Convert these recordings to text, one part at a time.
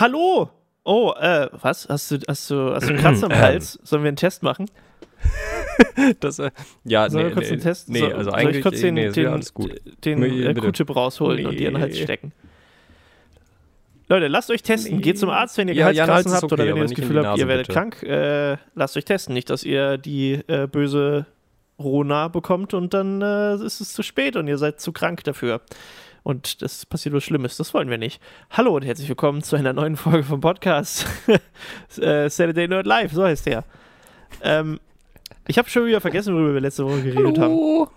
Hallo! Oh, äh, was? Hast du, hast du, hast du einen Kratzer am Hals? Sollen wir einen Test machen? Das, äh, ja, Sollen nee, wir kurz nee, einen Test? nee, soll, also soll eigentlich ich kurz den, nee, den, ja den Nee, äh. Q-Tip rausholen und dir in den Hals stecken? Leute, lasst euch testen. Nee. Geht zum Arzt, wenn ihr Ja, ja, Halskratzen Hals ist habt okay, oder wenn ihr das Gefühl habt, ihr werdet bitte. krank. Äh, lasst euch testen. Nicht, dass ihr die äh, böse Rona bekommt und dann äh, ist es zu spät und ihr seid zu krank dafür. Und das passiert was Schlimmes. Das wollen wir nicht. Hallo und herzlich willkommen zu einer neuen Folge vom Podcast äh, Saturday Nerd Live. So heißt der. Ähm, ich habe schon wieder vergessen, worüber wir letzte Woche geredet haben.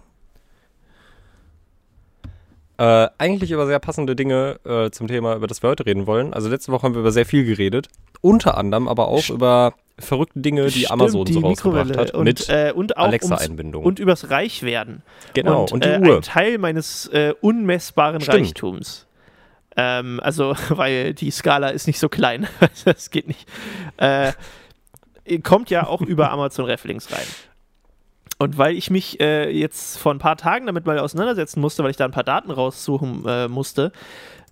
Äh, eigentlich über sehr passende Dinge äh, zum Thema, über das wir heute reden wollen. Also letzte Woche haben wir über sehr viel geredet. Unter anderem aber auch über verrückte Dinge, die Stimmt, Amazon so die rausgebracht Mikrowelle hat. und, mit äh, und Alexa-Einbindung. und übers Reichwerden. Genau, und, und die äh, Uhr. ein Teil meines äh, unmessbaren Stimmt. Reichtums. Ähm, also, weil die Skala ist nicht so klein. das geht nicht. Äh, kommt ja auch über Amazon Reflinks rein. Und weil ich mich äh, jetzt vor ein paar Tagen damit mal auseinandersetzen musste, weil ich da ein paar Daten raussuchen äh, musste,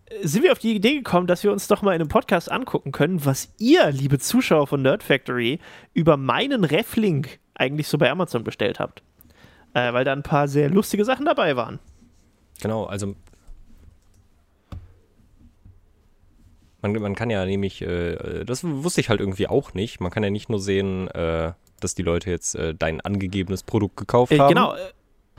äh, sind wir auf die Idee gekommen, dass wir uns doch mal in einem Podcast angucken können, was ihr, liebe Zuschauer von Nerd Factory, über meinen Reflink eigentlich so bei Amazon bestellt habt. Äh, weil da ein paar sehr lustige Sachen dabei waren. Genau, also man, man kann ja nämlich, äh, das wusste ich halt irgendwie auch nicht, man kann ja nicht nur sehen, äh, dass die Leute jetzt äh, dein angegebenes Produkt gekauft Äh, haben, genau, äh,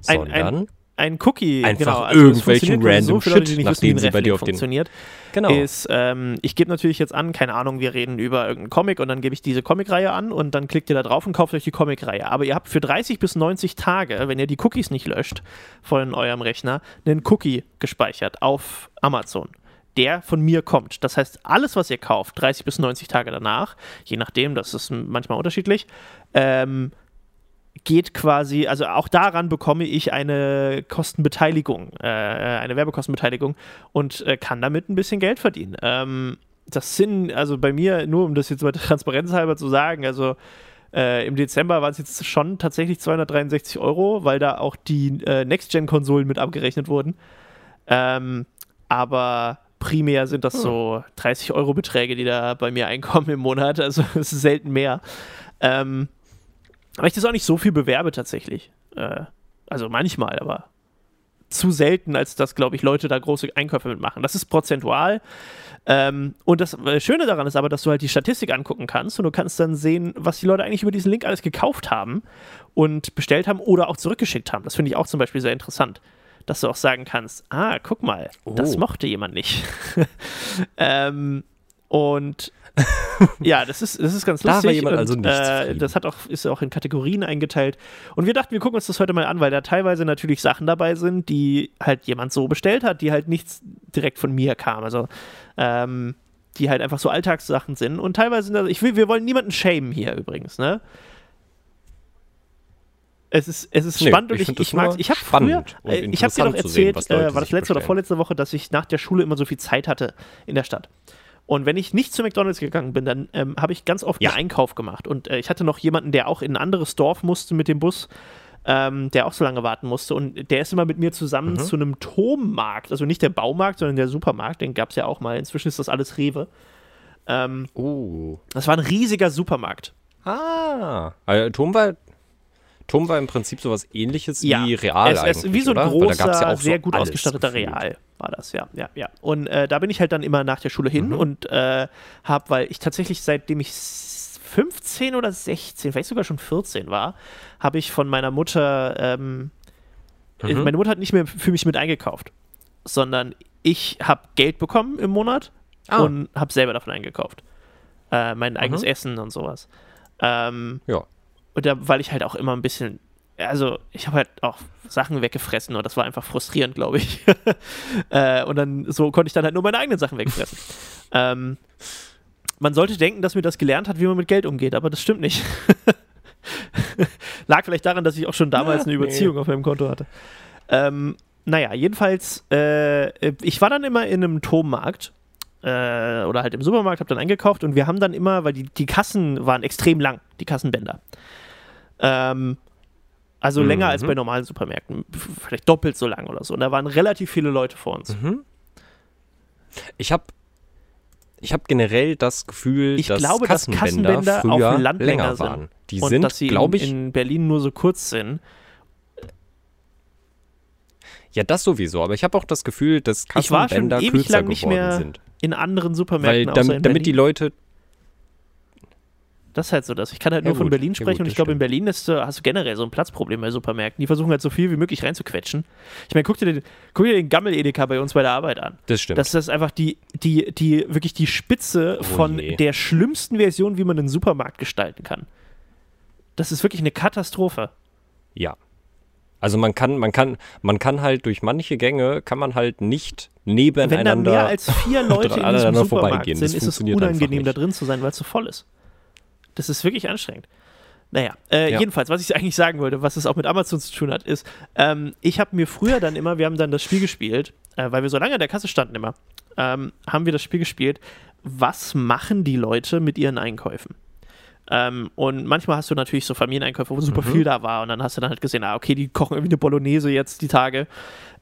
ein- sondern ein Cookie. Einfach genau, also irgendwelchen random Leute, die Shit, wissen, nachdem sie ein bei dir auf den- funktioniert. genau. ist, ähm, ich gebe natürlich jetzt an, keine Ahnung, wir reden über irgendeinen Comic und dann gebe ich diese Comicreihe an und dann klickt ihr da drauf und kauft euch die Comicreihe. Aber ihr habt für 30 bis 90 Tage, wenn ihr die Cookies nicht löscht von eurem Rechner, einen Cookie gespeichert auf Amazon. Der von mir kommt. Das heißt, alles, was ihr kauft, 30 bis 90 Tage danach, je nachdem, das ist manchmal unterschiedlich, ähm, geht quasi, also auch daran bekomme ich eine Kostenbeteiligung, äh, eine Werbekostenbeteiligung und äh, kann damit ein bisschen Geld verdienen. Ähm, das sind, also bei mir, nur um das jetzt mal transparenzhalber zu sagen, also äh, im Dezember waren es jetzt schon tatsächlich 263 Euro, weil da auch die äh, Next-Gen-Konsolen mit abgerechnet wurden. Ähm, aber primär sind das so 30 Euro Beträge, die da bei mir einkommen im Monat. Also es ist selten mehr. Ähm, aber ich das auch nicht so viel bewerbe tatsächlich. Äh, also manchmal, aber zu selten, als dass, glaube ich, Leute da große Einkäufe mitmachen. Das ist prozentual. Ähm, und das äh, Schöne daran ist aber, dass du halt die Statistik angucken kannst und du kannst dann sehen, was die Leute eigentlich über diesen Link alles gekauft haben und bestellt haben oder auch zurückgeschickt haben. Das finde ich auch zum Beispiel sehr interessant. Dass du auch sagen kannst, ah, guck mal, das Oh. mochte jemand nicht. ähm, und ja, das ist, das ist ganz Da war lustig. jemand und, also nicht äh, das hat auch, ist auch in Kategorien eingeteilt. Und wir dachten, wir gucken uns das heute mal an, weil da teilweise natürlich Sachen dabei sind, die halt jemand so bestellt hat, die halt nichts direkt von mir kam. Also, ähm, die halt einfach so Alltagssachen sind. Und teilweise sind das, ich will, wir wollen niemanden shamen hier übrigens, ne? Es ist, es ist Nee, spannend und ich ich, ich, mag Ich habe früher, äh, ich habe dir doch sehen, erzählt, Leute äh, war das letzte oder bestellen. vorletzte Woche, dass ich nach der Schule immer so viel Zeit hatte in der Stadt. Und wenn ich nicht zu McDonalds gegangen bin, dann ähm, habe ich ganz oft Ja. einen Einkauf gemacht. Und äh, ich hatte noch jemanden, der auch in ein anderes Dorf musste mit dem Bus, ähm, der auch so lange warten musste. Und der ist immer mit mir zusammen Mhm. zu einem Tommarkt, also nicht der Baumarkt, sondern der Supermarkt, den gab es ja auch mal. Inzwischen ist das alles Rewe. Ähm, Oh. das war ein riesiger Supermarkt. Ah. Also, Tom war, Tom war im Prinzip sowas ähnliches Ja, wie Real es, es, wie so ein oder? Großer, ja auch so sehr gut ausgestatteter. Real war das, ja, ja, ja. Und äh, da bin ich halt dann immer nach der Schule hin Mhm. und äh, habe, weil ich tatsächlich seitdem ich s- 15 oder 16, vielleicht sogar schon 14 war, habe ich von meiner Mutter, ähm, äh, Mhm. meine Mutter hat nicht mehr für mich mit eingekauft, sondern ich habe Geld bekommen im Monat Ah. und habe selber davon eingekauft. Äh, mein eigenes Mhm. Essen und sowas. Ähm, Ja. Und da, weil ich halt auch immer ein bisschen, also ich habe halt auch Sachen weggefressen und das war einfach frustrierend, glaube ich. äh, und dann so konnte ich dann halt nur meine eigenen Sachen wegfressen. ähm, man sollte denken, dass mir das gelernt hat, wie man mit Geld umgeht, aber das stimmt nicht. Lag vielleicht daran, dass ich auch schon damals Ja, eine nee. Überziehung auf meinem Konto hatte. Ähm, naja, jedenfalls, äh, ich war dann immer in einem Tommarkt äh, oder halt im Supermarkt, habe dann eingekauft und wir haben dann immer, weil die, die Kassen waren extrem lang, die Kassenbänder. Ähm, also Mhm. länger als bei normalen Supermärkten, vielleicht doppelt so lang oder so. Und da waren relativ viele Leute vor uns. Mhm. Ich habe ich habe generell das Gefühl, Ich dass glaube, dass Kassenbänder, Kassenbänder früher auf dem Land länger länger sind. waren. Die und sind, dass sie glaube in, ich, in Berlin nur so kurz sind. ja das sowieso. Aber ich habe auch das Gefühl, dass Ich war schon Kassenbänder ewig kürzer lang nicht geworden mehr sind. In anderen Weil Supermärkten außer damit, in damit die. Leute Das ist halt so das. Ich kann halt Ja, nur von gut. Berlin Ja, sprechen gut, und ich glaube, in. Berlin ist, äh, hast du generell so ein Platzproblem bei Supermärkten. Die versuchen halt so viel wie möglich reinzuquetschen. Ich meine, guck dir den, guck dir den Gammel-Edeka bei uns bei der Arbeit an. das stimmt. Das ist einfach die, die, die, wirklich die Spitze Oh von je. der schlimmsten Version, wie man einen Supermarkt gestalten kann. Das ist wirklich eine Katastrophe. Ja. Also man kann, man kann, man kann halt durch manche Gänge kann man halt nicht Wenn da nebeneinander. mehr als vier Leute in diesem Supermarkt vorbeigehen. sind, Das ist es unangenehm, da drin zu sein, weil es so voll ist. Das ist wirklich anstrengend. Naja, äh, Ja. jedenfalls, was ich eigentlich sagen wollte, was es auch mit Amazon zu tun hat, ist, ähm, ich habe mir früher dann immer, wir haben dann das Spiel gespielt, äh, weil wir so lange an der Kasse standen immer, ähm, haben wir das Spiel gespielt, was machen die Leute mit ihren Einkäufen? Ähm, und manchmal hast du natürlich so Familieneinkäufe, wo super Mhm. viel da war und dann hast du dann halt gesehen, ah, okay, die kochen irgendwie eine Bolognese jetzt die Tage.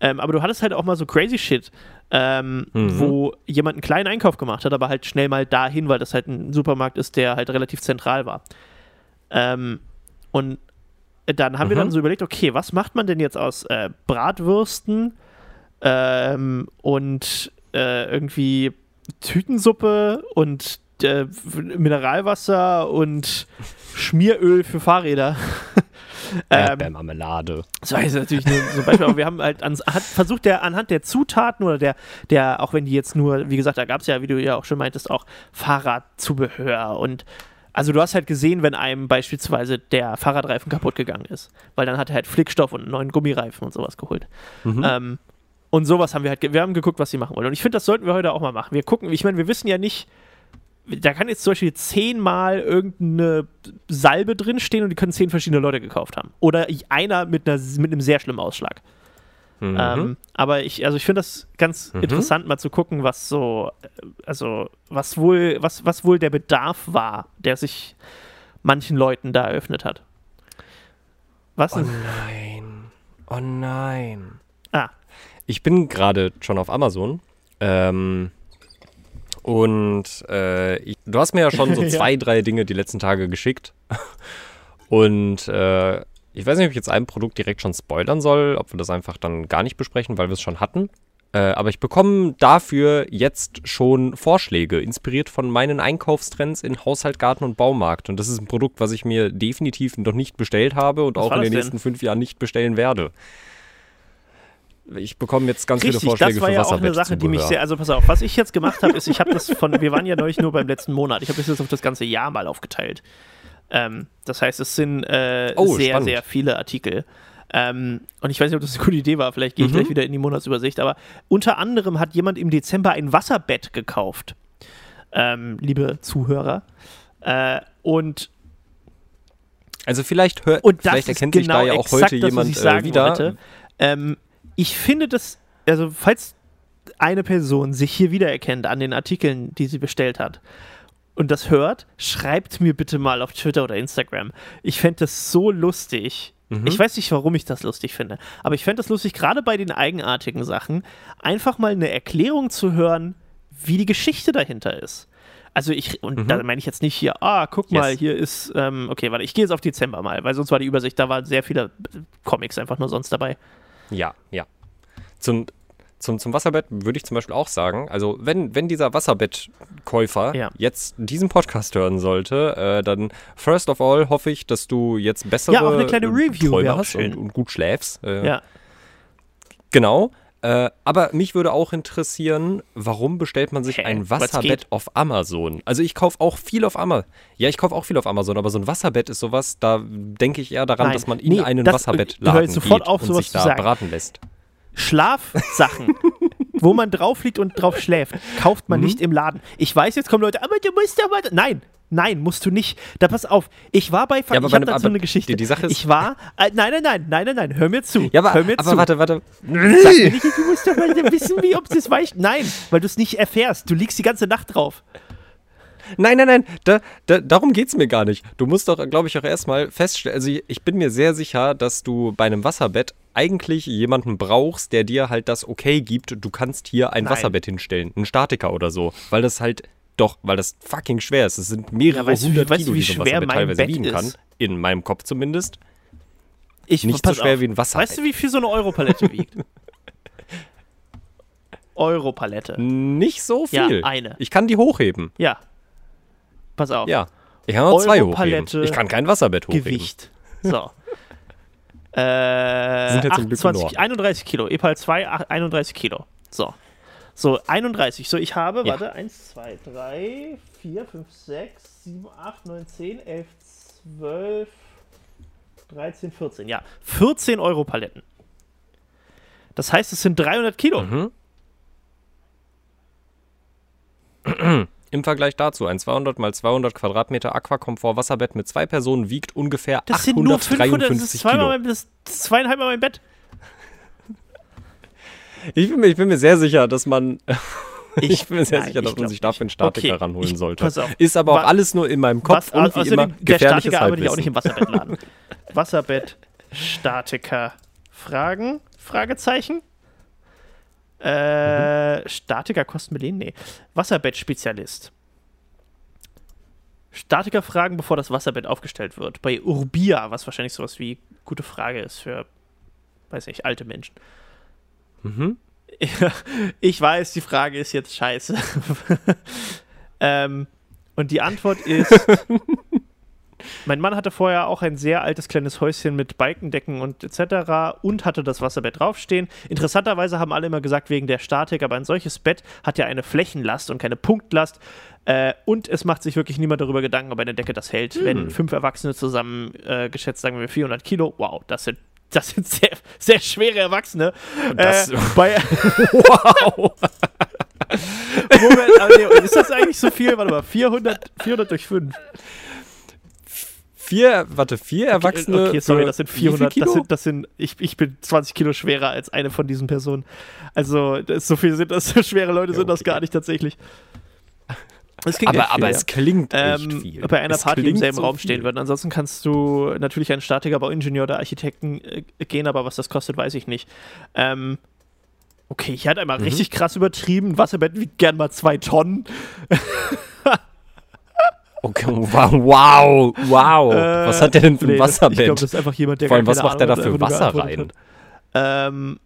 Ähm, aber du hattest halt auch mal so crazy Shit, ähm, Mhm. wo jemand einen kleinen Einkauf gemacht hat, aber halt schnell mal dahin, weil das halt ein Supermarkt ist, der halt relativ zentral war. Ähm, und dann haben wir Mhm. dann so überlegt, okay, was macht man denn jetzt aus äh, Bratwürsten ähm, und äh, irgendwie Tütensuppe und äh, Mineralwasser und Schmieröl für Fahrräder. ähm, Erdbeermarmelade. das war jetzt natürlich nur so ein Beispiel, aber wir haben halt ans, hat versucht, der anhand der Zutaten oder der, der, auch wenn die jetzt nur, wie gesagt, da gab es ja, wie du ja auch schon meintest, auch Fahrradzubehör und also du hast halt gesehen, wenn einem beispielsweise der Fahrradreifen kaputt gegangen ist, weil dann hat er halt Flickstoff und einen neuen Gummireifen und sowas geholt. Mhm. Ähm, und sowas haben wir halt, wir haben geguckt, was sie machen wollen. Und ich finde, das sollten wir heute auch mal machen. Wir gucken, ich meine, wir wissen ja nicht, da kann jetzt zum Beispiel zehnmal irgendeine Salbe drinstehen und die können zehn verschiedene Leute gekauft haben. Oder einer mit, einer, mit einem sehr schlimmen Ausschlag. Mhm. Ähm, aber ich, also ich finde das ganz Mhm. interessant, mal zu gucken, was so, also was wohl, was, was wohl der Bedarf war, der sich manchen Leuten da eröffnet hat. Was oh nein. Oh nein. Ah, Ich bin gerade schon auf Amazon. Ähm, und äh, ich, du hast mir ja schon so Ja. zwei, drei Dinge die letzten Tage geschickt. Und äh, ich weiß nicht, ob ich jetzt ein Produkt direkt schon spoilern soll, ob wir das einfach dann gar nicht besprechen, weil wir es schon hatten. Äh, aber ich bekomme dafür jetzt schon Vorschläge, inspiriert von meinen Einkaufstrends in Haushalt, Garten und Baumarkt. Und das ist ein Produkt, was ich mir definitiv noch nicht bestellt habe und Was auch in den denn? nächsten fünf Jahren nicht bestellen werde. Ich bekomme jetzt ganz viele Richtig, Vorschläge das war ja auch eine Sache, die mich sehr, also pass auf, was ich jetzt gemacht habe, ist, ich habe das von, wir waren ja neulich nur beim letzten Monat, ich habe das jetzt auf das ganze Jahr mal aufgeteilt. Ähm, das heißt, es sind äh, Oh, sehr, spannend. sehr viele Artikel. Ähm, und ich weiß nicht, ob das eine gute Idee war, vielleicht gehe ich Mhm. gleich wieder in die Monatsübersicht, aber unter anderem hat jemand im Dezember ein Wasserbett gekauft, ähm, liebe Zuhörer. Äh, und Also vielleicht, hör, vielleicht erkennt genau sich da ja auch heute das, jemand äh, wieder. wollte. Ähm, ich finde das, also falls eine Person sich hier wiedererkennt an den Artikeln, die sie bestellt hat und das hört, schreibt mir bitte mal auf Twitter oder Instagram. Ich fände das so lustig. Mhm. Ich weiß nicht, warum ich das lustig finde, aber ich fände das lustig, gerade bei den eigenartigen Sachen, einfach mal eine Erklärung zu hören, wie die Geschichte dahinter ist. Also ich, und Mhm. da meine ich jetzt nicht hier, ah, guck Yes. mal, hier ist, ähm, okay, warte, ich gehe jetzt auf Dezember mal, weil sonst war die Übersicht, da waren sehr viele Comics einfach nur sonst dabei. Ja, ja. Zum, zum, zum Wasserbett würde ich zum Beispiel auch sagen, also wenn, wenn dieser Wasserbettkäufer Ja. jetzt diesen Podcast hören sollte, äh, dann first of all hoffe ich, dass du jetzt bessere Ja, auch eine kleine äh, Review Träume hast und, und gut schläfst. Äh, Ja. Genau. Äh, aber mich würde auch interessieren, warum bestellt man sich Hä? ein Was Wasserbett auf Amazon? Also ich kaufe auch viel auf Amazon. Ja, ich kaufe auch viel auf Amazon, aber so ein Wasserbett ist sowas, da denke ich eher daran, Nein. dass man in Nee, einen das- Wasserbettladen sofort geht auf, und sich da sagen. beraten lässt. Schlafsachen, wo man drauf liegt und drauf schläft, kauft man Mhm. nicht im Laden. Ich weiß, jetzt kommen Leute, aber du musst aber. Nein, nein, musst du nicht. Da pass auf, ich war bei. Ja, aber ich habe dazu eine Geschichte. die- die Sache ist- ich war. Äh, nein, nein, nein, nein, nein, nein, hör mir zu. Ja, aber, hör mir aber zu. warte, warte. Sag mir nicht, du musst doch mal wissen, wie ob das weicht. Nein, weil du es nicht erfährst. Du liegst die ganze Nacht drauf. Nein, nein, nein, da, da, darum geht's mir gar nicht. Du musst doch, glaube ich, auch erstmal feststellen, also ich, ich bin mir sehr sicher, dass du bei einem Wasserbett eigentlich jemanden brauchst, der dir halt das Okay gibt, du kannst hier ein Nein. Wasserbett hinstellen, einen Statiker oder so, weil das halt Doch, weil das fucking schwer ist. Es sind mehrere Ja, weißt du, hundert weißt du, Kilo, wie die so ein Wasserbett teilweise Bett wiegen kann. ist? In meinem Kopf zumindest. Ich, Nicht so schwer auf. wie ein Wasserbett. Weißt du, wie viel so eine Europalette wiegt? Europalette. Nicht so Ja, viel. eine. Ich kann die hochheben. Ja. Pass auf. Ja. Ich kann auch zwei hochheben. Ich kann kein Wasserbett hochheben. Gewicht. So. Äh, Sind ja zum Glück 28, nur. 31 Kilo. EPAL 2, ach, 31 Kilo. So. So, 31. So, ich habe, Ja. warte, 1, 2, 3, 4, 5, 6, 7, 8, 9, 10, 11, 12, 13, 14. Ja, 14 Euro Paletten. Das heißt, es sind 300 Kilo. Mhm. Im Vergleich dazu, ein 200 mal 200 Quadratmeter Aquakomfort Wasserbett mit zwei Personen wiegt ungefähr Das sind nur 500, das ist 853 zweimal Kilo. mein, das ist zweieinhalb Mal mein Bett. Ich bin, mir, ich bin mir sehr sicher, dass man. Ich, bin mir sehr nein, sicher, dass ich man sich dafür einen. Statiker Okay, ranholen ich- sollte. Ist aber auch alles nur in meinem Kopf Was, und wie außerdem, immer der gefährliches Statiker arbeitet ja auch nicht im Wasserbettladen. Wasserbett, Statiker, Fragen? Fragezeichen? Äh, Statiker kosten Berlin? Nee. Wasserbett-Spezialist. Statiker fragen, bevor das Wasserbett aufgestellt wird. Bei Urbia, was wahrscheinlich sowas wie gute Frage ist für, weiß nicht, alte Menschen. Mhm. Ich weiß, die Frage ist jetzt scheiße. ähm, und die Antwort ist: Mein Mann hatte vorher auch ein sehr altes kleines Häuschen mit Balkendecken und etc. und hatte das Wasserbett draufstehen. Interessanterweise haben alle immer gesagt, wegen der Statik, aber ein solches Bett hat ja eine Flächenlast und keine Punktlast. Äh, und es macht sich wirklich niemand darüber Gedanken, ob eine Decke das hält. Hm. Wenn fünf Erwachsene zusammen äh, geschätzt, sagen wir 400 Kilo, wow, das sind, das sind sehr, sehr schwere Erwachsene. Das- äh, bei, Wow! Moment, nee, ist das eigentlich so viel? Warte mal, 400, 400 durch 5. Vier, warte, vier Erwachsene. Okay, sorry, das sind wie viel 400. Kilo? Das sind, das sind ich, ich bin 20 Kilo schwerer als eine von diesen Personen. Also, das, so viel sind das, so schwere Leute Ja, sind das okay. gar nicht tatsächlich. Das klingt aber viel, aber ja. es klingt echt ähm, viel. bei einer Es Party im selben so Raum viel. stehen würden. Ansonsten kannst du natürlich einen Statiker, Bauingenieur oder Architekten äh, gehen, aber was das kostet, weiß ich nicht. Ähm, okay, ich hatte einmal Mhm. richtig krass übertrieben. Wasserbett wiegt gern mal zwei Tonnen. Okay, wow, wow, wow. Äh, was hat der denn für ein nee, das- Ich Wasserbett? glaube, das ist einfach jemand, der Vor allem, was macht der da Ahnung für Wasser rein? Ähm,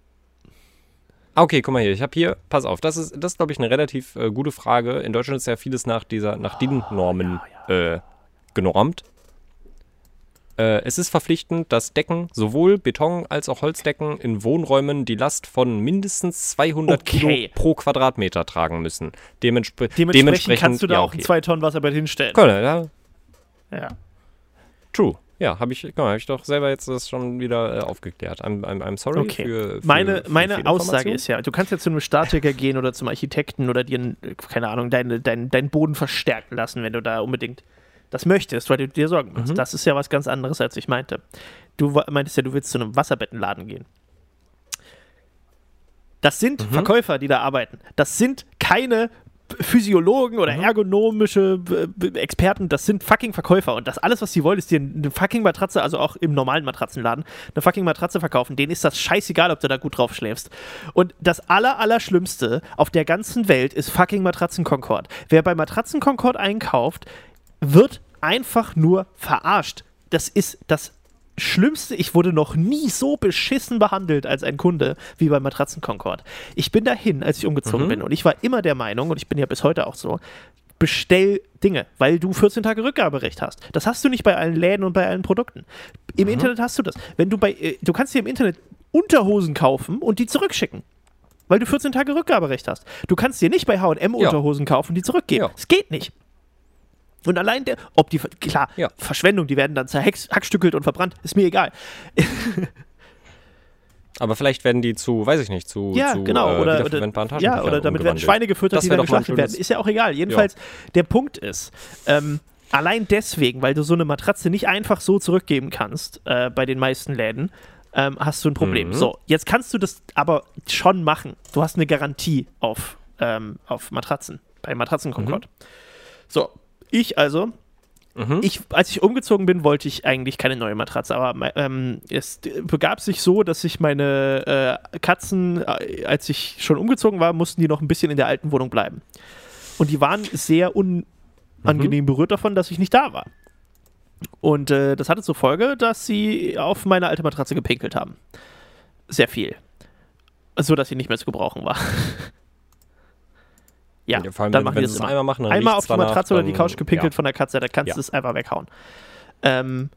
Ah, Okay, guck mal hier. Ich habe hier, pass auf, das ist, das glaube ich, eine relativ äh, gute Frage. In Deutschland ist ja vieles nach dieser, nach DIN-Normen Äh, genormt. Äh, es ist verpflichtend, dass Decken, sowohl Beton- als auch Holzdecken in Wohnräumen die Last von mindestens 200 Okay. Kilo pro Quadratmeter tragen müssen. Dementspre dementsprechend, kannst du da ja, auch okay. 2 Tonnen Wasserbett hinstellen. Können, ja, Ja. true. Ja, habe ich, hab ich doch selber jetzt das schon wieder äh, aufgeklärt. I'm, I'm, I'm sorry Okay. für, für Meine, für meine. Aussage ist ja, du kannst jetzt zu einem Statiker gehen oder zum Architekten oder dir, ein- keine Ahnung, deinen dein, dein Boden verstärken lassen, wenn du da unbedingt das möchtest, weil du dir Sorgen machst. Mhm. Das ist ja was ganz anderes, als ich meinte. Du meintest ja, du willst zu einem Wasserbettenladen gehen. Das sind Mhm. Verkäufer, die da arbeiten. Das sind keine Physiologen oder Mhm. ergonomische B- B- Experten, das sind fucking Verkäufer und das alles, was sie wollen, ist dir eine fucking Matratze, also auch im normalen Matratzenladen, eine fucking Matratze verkaufen. Denen ist das scheißegal, ob du da gut drauf schläfst. Und das aller, auf der ganzen Welt ist fucking Matratzen Concord. Wer bei Matratzen Concord einkauft, wird einfach nur verarscht. Das ist das Schlimmste, ich wurde noch nie so beschissen behandelt als ein Kunde wie bei Matratzen Concord. Ich bin dahin, als ich umgezogen Mhm. bin und ich war immer der Meinung, und ich bin ja bis heute auch so, bestell Dinge, weil du 14 Tage Rückgaberecht hast. Das hast du nicht bei allen Läden und bei allen Produkten. Im Internet hast du das. Wenn du bei, äh, du kannst dir im Internet Unterhosen kaufen und die zurückschicken. Weil du 14 Tage Rückgaberecht hast. Du kannst dir nicht bei HM Unterhosen kaufen und die zurückgeben. Ja. Es geht nicht. Und allein der, ob die, klar, Ja. Verschwendung, die werden dann zerhackstückelt und verbrannt, ist mir egal. Aber vielleicht werden die zu, weiß ich nicht, zu, Ja, zu genau. äh, Oder, oder, wiederverwendbaren ja, Taschentüchern oder damit werden. Schweine gefüttert, Das die dann geschlachtet werden. Ist ja auch egal. Jedenfalls, der Punkt ist, ähm, allein deswegen, weil du so eine Matratze nicht einfach so zurückgeben kannst äh, bei den meisten Läden, ähm, hast du ein Problem. Mhm. So, jetzt kannst du das aber schon machen. Du hast eine Garantie auf, ähm, auf Matratzen, bei Matratzen Concord. So, ich also Mhm. ich, als ich umgezogen bin, wollte ich eigentlich keine neue Matratze, aber ähm, es begab sich so, dass sich meine äh, Katzen, äh, als ich schon umgezogen war, mussten die noch ein bisschen in der alten Wohnung bleiben. Und die waren sehr unangenehm berührt davon, dass ich nicht da war. Und äh, das hatte zur Folge, dass sie auf meine alte Matratze gepinkelt haben. Sehr viel. So, dass sie nicht mehr zu gebrauchen war. ja, Ja, vor allem, dann wenn- machen wenn die sie das es immer. einmal machen, Einmal auf die Matratze oder die dann- Couch gepinkelt ja. von der Katze, da kannst Ja. du es einfach weghauen. Ähm,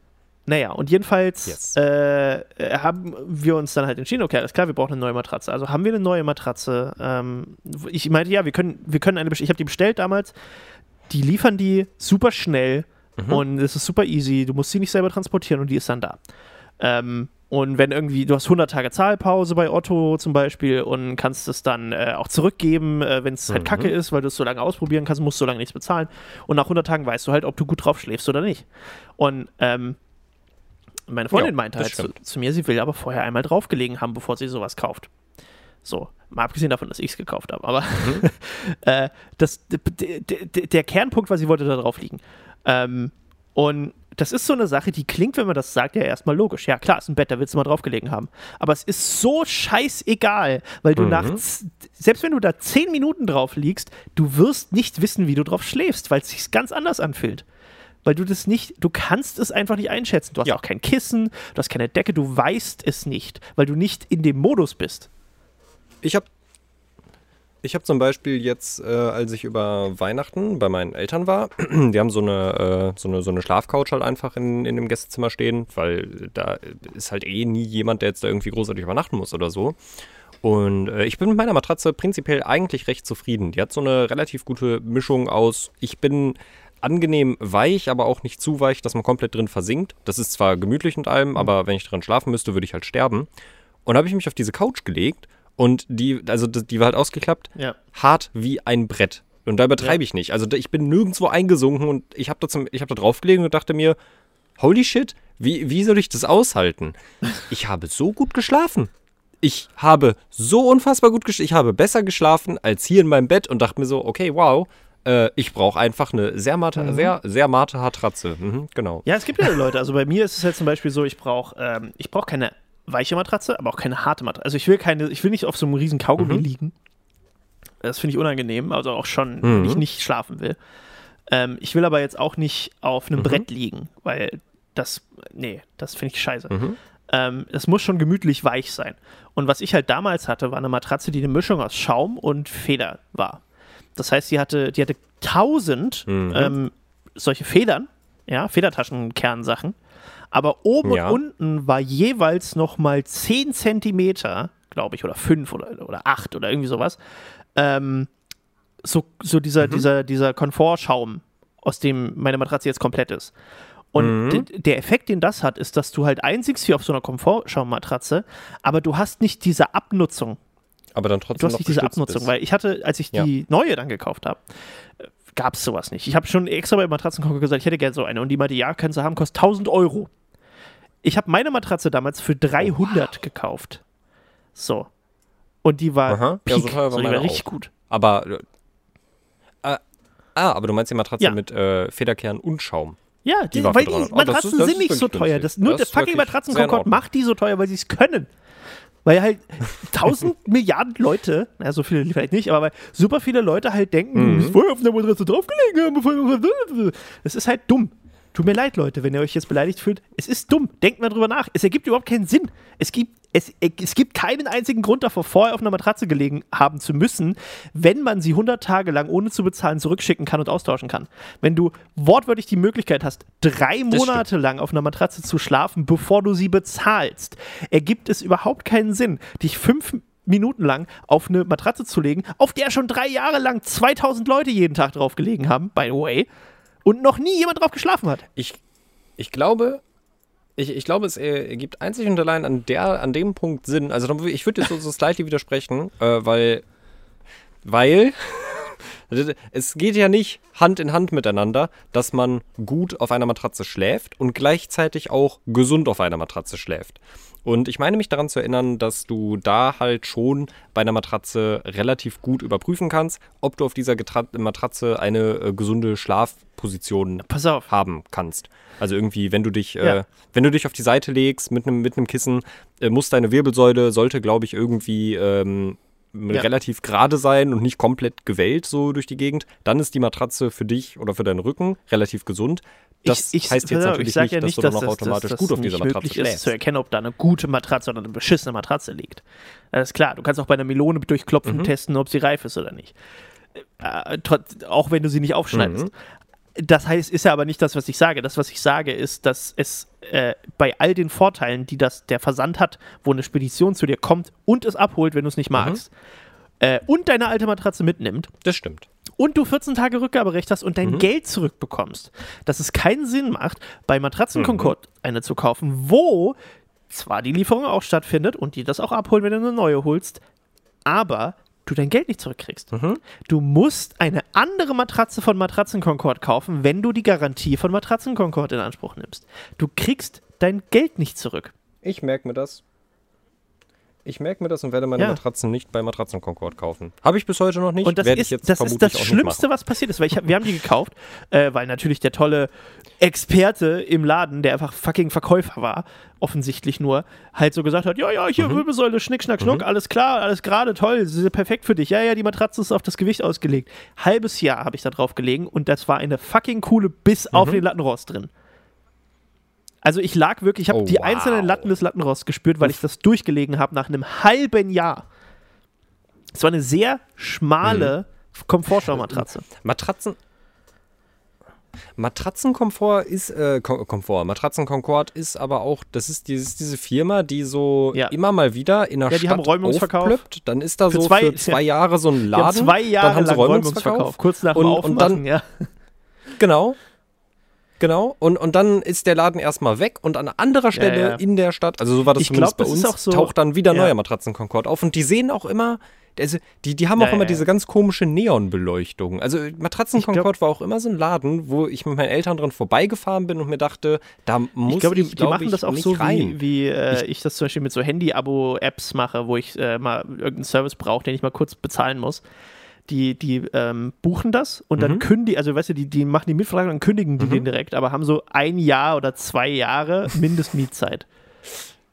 naja, und jedenfalls Yes. äh, haben wir uns dann halt entschieden, okay, alles klar, wir brauchen eine neue Matratze. Also haben wir eine neue Matratze. Ähm, ich meinte, ja, wir können, wir können eine. Ich habe die bestellt damals. Die liefern die super schnell Mhm. und es ist super easy. Du musst sie nicht selber transportieren und die ist dann da. Ähm, und wenn irgendwie, du hast 100 Tage Zahlpause bei Otto zum Beispiel und kannst es dann äh, auch zurückgeben, äh, wenn es halt Mhm. kacke ist, weil du es so lange ausprobieren kannst, musst du so lange nichts bezahlen. Und nach 100 Tagen weißt du halt, ob du gut drauf schläfst oder nicht. Und ähm, meine Freundin Ja, meinte halt zu, zu mir, sie will aber vorher einmal draufgelegen haben, bevor sie sowas kauft. So, mal abgesehen davon, dass ich es gekauft habe. Aber Mhm. äh, das, der Kernpunkt war, sie wollte da drauf liegen. Ähm, und das ist so eine Sache, die klingt, wenn man das sagt, ja erstmal logisch. Ja, klar, ist ein Bett, da willst du mal draufgelegen haben. Aber es ist so scheißegal, weil du Mhm. nachts, selbst wenn du da zehn Minuten drauf liegst, du wirst nicht wissen, wie du drauf schläfst, weil es sich ganz anders anfühlt. Weil du das nicht, du kannst es einfach nicht einschätzen. Du hast Ja. auch kein Kissen, du hast keine Decke, du weißt es nicht, weil du nicht in dem Modus bist. Ich habe ich hab zum Beispiel jetzt, äh, als ich über Weihnachten bei meinen Eltern war, die haben so eine, äh, so eine, so eine Schlafcouch halt einfach in, in dem Gästezimmer stehen, weil da ist halt eh nie jemand, der jetzt da irgendwie großartig übernachten muss oder so. Und äh, ich bin mit meiner Matratze prinzipiell eigentlich recht zufrieden. Die hat so eine relativ gute Mischung aus, ich bin angenehm weich, aber auch nicht zu weich, dass man komplett drin versinkt. Das ist zwar gemütlich und allem, aber wenn ich drin schlafen müsste, würde ich halt sterben. Und habe ich mich auf diese Couch gelegt und die, also die war halt ausgeklappt, Ja. hart wie ein Brett. Und da übertreibe ich nicht. Also ich bin nirgendwo eingesunken und ich habe da, zum- ich hab da draufgelegen und dachte mir, holy shit, wie, wie soll ich das aushalten? Ich habe so gut geschlafen. Ich habe so unfassbar gut geschlafen. Ich habe besser geschlafen als hier in meinem Bett und dachte mir so, okay, wow, äh, ich brauche einfach eine sehr mate, sehr, sehr mate Matratze. Mhm, genau. Ja, es gibt ja Leute. Also bei mir ist es halt zum Beispiel so, ich brauche ähm, ich brauch keine weiche Matratze, aber auch keine harte Matratze. Also ich will keine, ich will nicht auf so einem riesen Kaugummi Mhm. liegen. Das finde ich unangenehm, also auch schon, Mhm. wenn ich nicht schlafen will. Ähm, ich will aber jetzt auch nicht auf einem Mhm. Brett liegen, weil das, nee, das finde ich scheiße. Mhm. Ähm, es muss schon gemütlich weich sein. Und was ich halt damals hatte, war eine Matratze, die eine Mischung aus Schaum und Feder war. Das heißt, die hatte, die hatte tausend Mhm. ähm, solche Federn, ja, Federtaschenkernsachen. Aber oben Ja. und unten war jeweils noch mal 10 Zentimeter, glaube ich, oder 5 oder, oder 8 oder irgendwie sowas. Ähm, so, so dieser, Mhm. dieser, dieser Komfortschaum, aus dem meine Matratze jetzt komplett ist. Und Mhm. der Effekt, den das hat, ist, dass du halt einsigst wie auf so einer Komfortschaummatratze, aber du hast nicht diese Abnutzung. Aber dann Du trotzdem hast noch nicht diese Abnutzung, bist. weil ich hatte, als ich Ja. die neue dann gekauft habe, gab es sowas nicht. Ich habe schon extra bei Matratzenkocher gesagt, ich hätte gerne so eine. Und die meinte, ja, kannst du haben, kostet 1000 Euro. Ich habe meine Matratze damals für 300 gekauft. So. Und die war, Aha. Ja, so Peak. teuer war so, die war richtig auch. gut. Aber. Äh, ah, ah, aber du meinst die Matratze Ja. mit äh, Federkern und Schaum. Ja, die, war weil die 300. Oh, das Matratzen ist- das sind ist nicht so teuer. Das, nur Das der ist fucking Matratzenkonkord macht die so teuer, weil sie es können. Weil halt tausend Milliarden Leute, na, so viele vielleicht nicht, aber weil super viele Leute halt denken, Mhm. musst vorher auf der Matratze draufgelegen haben. Das ist halt dumm. Tut mir leid, Leute, wenn ihr euch jetzt beleidigt fühlt. Es ist dumm. Denkt mal drüber nach. Es ergibt überhaupt keinen Sinn. Es gibt, es, es gibt keinen einzigen Grund davor, vorher auf einer Matratze gelegen haben zu müssen, wenn man sie 100 Tage lang ohne zu bezahlen zurückschicken kann und austauschen kann. Wenn du wortwörtlich die Möglichkeit hast, drei Monate lang auf einer Matratze zu schlafen, bevor du sie bezahlst, ergibt es überhaupt keinen Sinn, dich fünf Minuten lang auf eine Matratze zu legen, auf der schon drei Jahre lang 2000 Leute jeden Tag drauf gelegen haben, by the way, und noch nie jemand drauf geschlafen hat. Ich, ich glaube, ich, ich glaube, es äh, ergibt einzig und allein an, der, an dem Punkt Sinn. Also ich würde jetzt so, so slightly widersprechen, äh, weil, weil es geht ja nicht Hand in Hand miteinander, dass man gut auf einer Matratze schläft und gleichzeitig auch gesund auf einer Matratze schläft. Und ich meine mich daran zu erinnern, dass du da halt schon bei einer Matratze relativ gut überprüfen kannst, ob du auf dieser Getra Matratze eine äh, gesunde Schlafposition haben kannst. Also irgendwie, wenn du dich, Ja. äh, wenn du dich auf die Seite legst mit einem mit einem Kissen, äh, muss deine Wirbelsäule sollte, glaube ich, irgendwie ähm, ja. relativ gerade sein und nicht komplett gewellt so durch die Gegend. Dann ist die Matratze für dich oder für deinen Rücken relativ gesund. Das ich, ich, heißt jetzt natürlich nicht, ja nicht, dass, dass du dann auch automatisch dass, gut auf dieser Matratze schläfst. ist zu erkennen, ob da eine gute Matratze oder eine beschissene Matratze liegt. Das ist klar. Du kannst auch bei einer Melone durchklopfen mhm. testen, ob sie reif ist oder nicht. Äh, auch wenn du sie nicht aufschneidest. Mhm. Das heißt, ist ja aber nicht das, was ich sage. Das, was ich sage, ist, dass es äh, bei all den Vorteilen, die das der Versand hat, wo eine Spedition zu dir kommt und es abholt, wenn du es nicht magst, mhm. äh, und deine alte Matratze mitnimmt. Das stimmt. Und du 14 Tage Rückgaberecht hast und dein mhm. Geld zurückbekommst. Dass es keinen Sinn macht, bei Matratzen Concord mhm. eine zu kaufen, wo zwar die Lieferung auch stattfindet und die das auch abholen, wenn du eine neue holst, aber du dein Geld nicht zurückkriegst. Mhm. Du musst eine andere Matratze von Matratzen Concord kaufen, wenn du die Garantie von Matratzen Concord in Anspruch nimmst. Du kriegst dein Geld nicht zurück. Ich merke mir das. Ich merke mir das und werde meine ja. Matratzen nicht bei Matratzen Concord kaufen. Habe ich bis heute noch nicht. Und das werde ist, das, ist das Schlimmste, was passiert ist, weil hab, wir haben die gekauft, äh, weil natürlich der tolle Experte im Laden, der einfach fucking Verkäufer war, offensichtlich nur, halt so gesagt hat, ja, ja, hier mhm. Wirbelsäule, Schnick, Schnack, Schnuck, mhm. alles klar, alles gerade, toll, perfekt für dich. Ja, ja, die Matratze ist auf das Gewicht ausgelegt. Halbes Jahr habe ich da drauf gelegen und das war eine fucking coole bis mhm. auf den Lattenrost drin. Also ich lag wirklich, ich habe oh, die wow. einzelnen Latten des Lattenrosts gespürt, weil Uff. ich das durchgelegen habe nach einem halben Jahr. Es war eine sehr schmale mhm. Komfortschaumatratze. Matratzen, Matratzenkomfort ist, äh, Komfort, Matratzenkonkord ist aber auch, das ist, dieses, diese Firma, die so ja. immer mal wieder in der ja, die Stadt haben Räumungsverkauf. Dann ist da für so zwei, für zwei Jahre so ein Laden. zwei Jahre dann haben sie Räumungsverkauf. Räumungsverkauf. Kurz nach dem und, Aufmachen, und dann, ja. Genau. Genau, und, und dann ist der Laden erstmal weg und an anderer Stelle ja, ja. in der Stadt, also so war das ich zumindest glaub, bei uns, so, taucht dann wieder ja. neuer Matratzenkonkord auf und die sehen auch immer, also die, die haben auch immer diese ganz komische Neonbeleuchtung. Also Matratzenkonkord war auch immer so ein Laden, wo ich mit meinen Eltern dran vorbeigefahren bin und mir dachte, da muss ich. Glaube, die, ich, die machen das auch so, rein. wie, wie äh, ich, ich, das zum Beispiel mit so Handy-Abo-Apps mache, wo ich äh, mal irgendeinen Service brauche, den ich mal kurz bezahlen muss die, die ähm, buchen das und dann mhm. kündigen, also weißt du, die, die machen die Mietvertrag und kündigen die mhm. den direkt, aber haben so ein Jahr oder zwei Jahre Mindestmietzeit.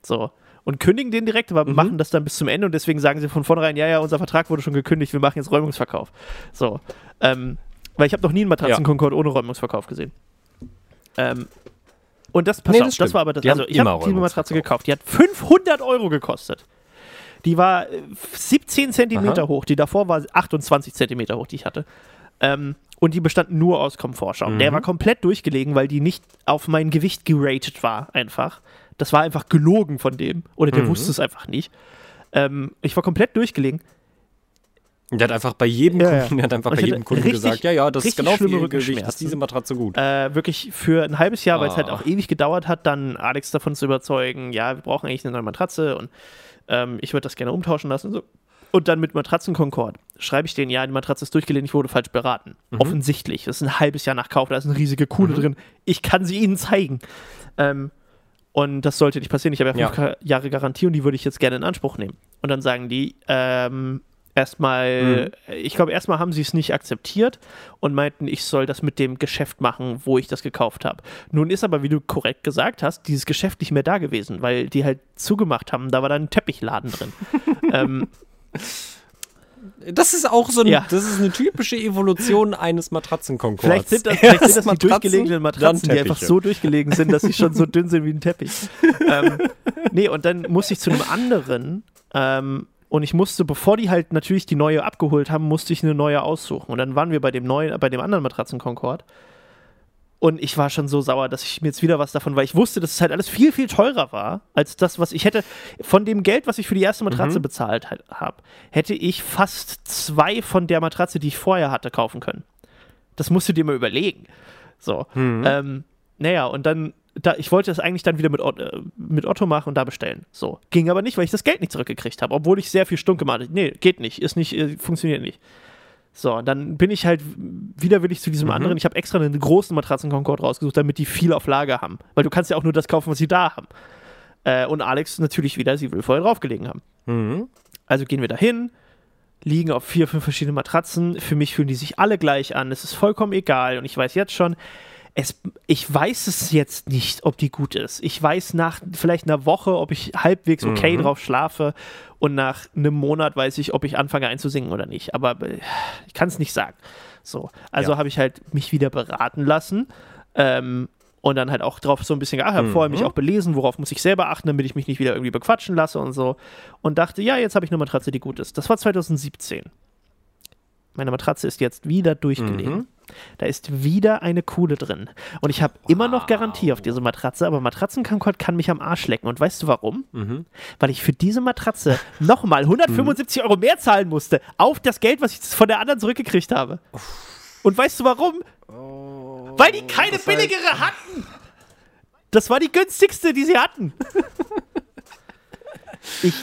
So. Und kündigen den direkt, aber mhm. machen das dann bis zum Ende und deswegen sagen sie von vornherein, ja, ja, unser Vertrag wurde schon gekündigt, wir machen jetzt Räumungsverkauf. So. Ähm, weil ich habe noch nie einen Matratzenkonkord ja. ohne Räumungsverkauf gesehen. Ähm, und das, pass nee, das, das war aber das. Die also, ich habe die Matratze gekauft. Die hat 500 Euro gekostet. Die war 17 äh, Zentimeter Aha. hoch. Die davor war 28 Zentimeter hoch, die ich hatte. Ähm, und die bestand nur aus Komfortschaum. Mhm. Der war komplett durchgelegen, weil die nicht auf mein Gewicht geratet war, einfach. Das war einfach gelogen von dem. Oder der mhm. wusste es einfach nicht. Ähm, ich war komplett durchgelegen. Der hat einfach bei jedem ja, Kunden, der hat einfach bei jedem Kunden richtig, gesagt, ja, ja, das ist genau für ihr Gewicht, ist diese Matratze gut. Äh, wirklich für ein halbes Jahr, ah. weil es halt auch ewig gedauert hat, dann Alex davon zu überzeugen, ja, wir brauchen eigentlich eine neue Matratze und ähm, ich würde das gerne umtauschen lassen. So. Und dann mit Matratzenkonkord schreibe ich denen, ja, die Matratze ist durchgelehnt, ich wurde falsch beraten. Mhm. Offensichtlich. Das ist ein halbes Jahr nach Kauf, da ist eine riesige Kuhle mhm. drin. Ich kann sie ihnen zeigen. Ähm, und das sollte nicht passieren. Ich habe ja fünf ja. Jahre Garantie und die würde ich jetzt gerne in Anspruch nehmen. Und dann sagen die, ähm, erstmal, mhm. ich glaube, erstmal haben sie es nicht akzeptiert und meinten, ich soll das mit dem Geschäft machen, wo ich das gekauft habe. Nun ist aber, wie du korrekt gesagt hast, dieses Geschäft nicht mehr da gewesen, weil die halt zugemacht haben. Da war dann ein Teppichladen drin. ähm, das ist auch so ein, ja. das ist eine typische Evolution eines Matratzenkonkords. Vielleicht sind das, vielleicht sind das die durchgelegenen Matratzen, die einfach so durchgelegen sind, dass sie schon so dünn sind wie ein Teppich. ähm, nee, und dann musste ich zu einem anderen ähm, und ich musste, bevor die halt natürlich die neue abgeholt haben, musste ich eine neue aussuchen. Und dann waren wir bei dem neuen, bei dem anderen Matratzen-Concord. Und ich war schon so sauer, dass ich mir jetzt wieder was davon, weil ich wusste, dass es halt alles viel, viel teurer war, als das, was ich hätte. Von dem Geld, was ich für die erste Matratze mhm. bezahlt habe, hätte ich fast zwei von der Matratze, die ich vorher hatte, kaufen können. Das musst du dir mal überlegen. So. Mhm. Ähm, naja, und dann da, ich wollte das eigentlich dann wieder mit, äh, mit Otto machen und da bestellen. So. Ging aber nicht, weil ich das Geld nicht zurückgekriegt habe, obwohl ich sehr viel Stunk gemacht habe. Nee, geht nicht, ist nicht, äh, funktioniert nicht. So, dann bin ich halt widerwillig zu diesem mhm. anderen. Ich habe extra einen großen Matratzen-Concord rausgesucht, damit die viel auf Lager haben. Weil du kannst ja auch nur das kaufen, was sie da haben. Äh, und Alex natürlich wieder, sie will vorher draufgelegen haben. Mhm. Also gehen wir dahin, liegen auf vier, fünf verschiedene Matratzen. Für mich fühlen die sich alle gleich an. Es ist vollkommen egal. Und ich weiß jetzt schon, es, ich weiß es jetzt nicht, ob die gut ist. Ich weiß nach vielleicht einer Woche, ob ich halbwegs okay Mhm. drauf schlafe und nach einem Monat weiß ich, ob ich anfange einzusingen oder nicht. Aber äh, ich kann es nicht sagen. So, also Ja. habe ich halt mich wieder beraten lassen. Ähm, und dann halt auch drauf so ein bisschen geachtet, habe vorher mich Mhm. auch belesen, worauf muss ich selber achten, damit ich mich nicht wieder irgendwie bequatschen lasse und so. Und dachte, ja, jetzt habe ich eine Matratze, die gut ist. Das war 2017. Meine Matratze ist jetzt wieder durchgelegen. Mhm. Da ist wieder eine Kuhle drin. Und ich habe immer noch Garantie auf diese Matratze, aber Matratzenkonkord kann mich am Arsch lecken. Und weißt du warum? Mhm. Weil ich für diese Matratze nochmal 175 Euro mehr zahlen musste auf das Geld, was ich von der anderen zurückgekriegt habe. Und weißt du warum? Weil die keine heißt- billigere hatten. Das war die günstigste, die sie hatten. Ich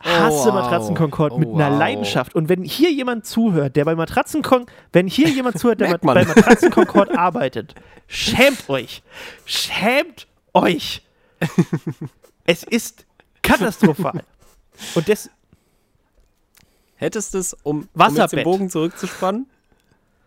hasse wow. Matratzenkonkord mit Oh, einer wow. Leidenschaft. Und wenn hier jemand zuhört, der bei Matratzenkon wenn hier jemand zuhört, der bei. Matratzenkonkord arbeitet, schämt euch. Schämt euch. es ist katastrophal. Und das, Hättest du es, um, um jetzt den Bogen zurückzuspannen,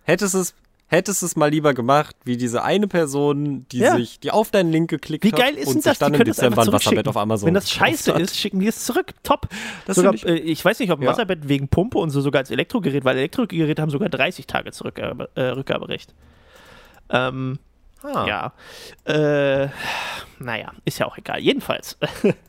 hättest es, hättest es mal lieber gemacht, wie diese eine Person, die Ja. sich, die auf deinen Link geklickt Wie hat geil ist und denn sich das? Die dann im können das Dezember ein Wasserbett auf Amazon Wenn das scheiße ist, schicken die es zurück. Top. Das sogar, ich- äh, ich weiß nicht, ob ein Ja. Wasserbett wegen Pumpe und so sogar als Elektrogerät, weil Elektrogeräte haben sogar 30 Tage zurück, äh, Rückgaberecht. Ähm, Ah. Ja. Äh, naja, ist ja auch egal. Jedenfalls.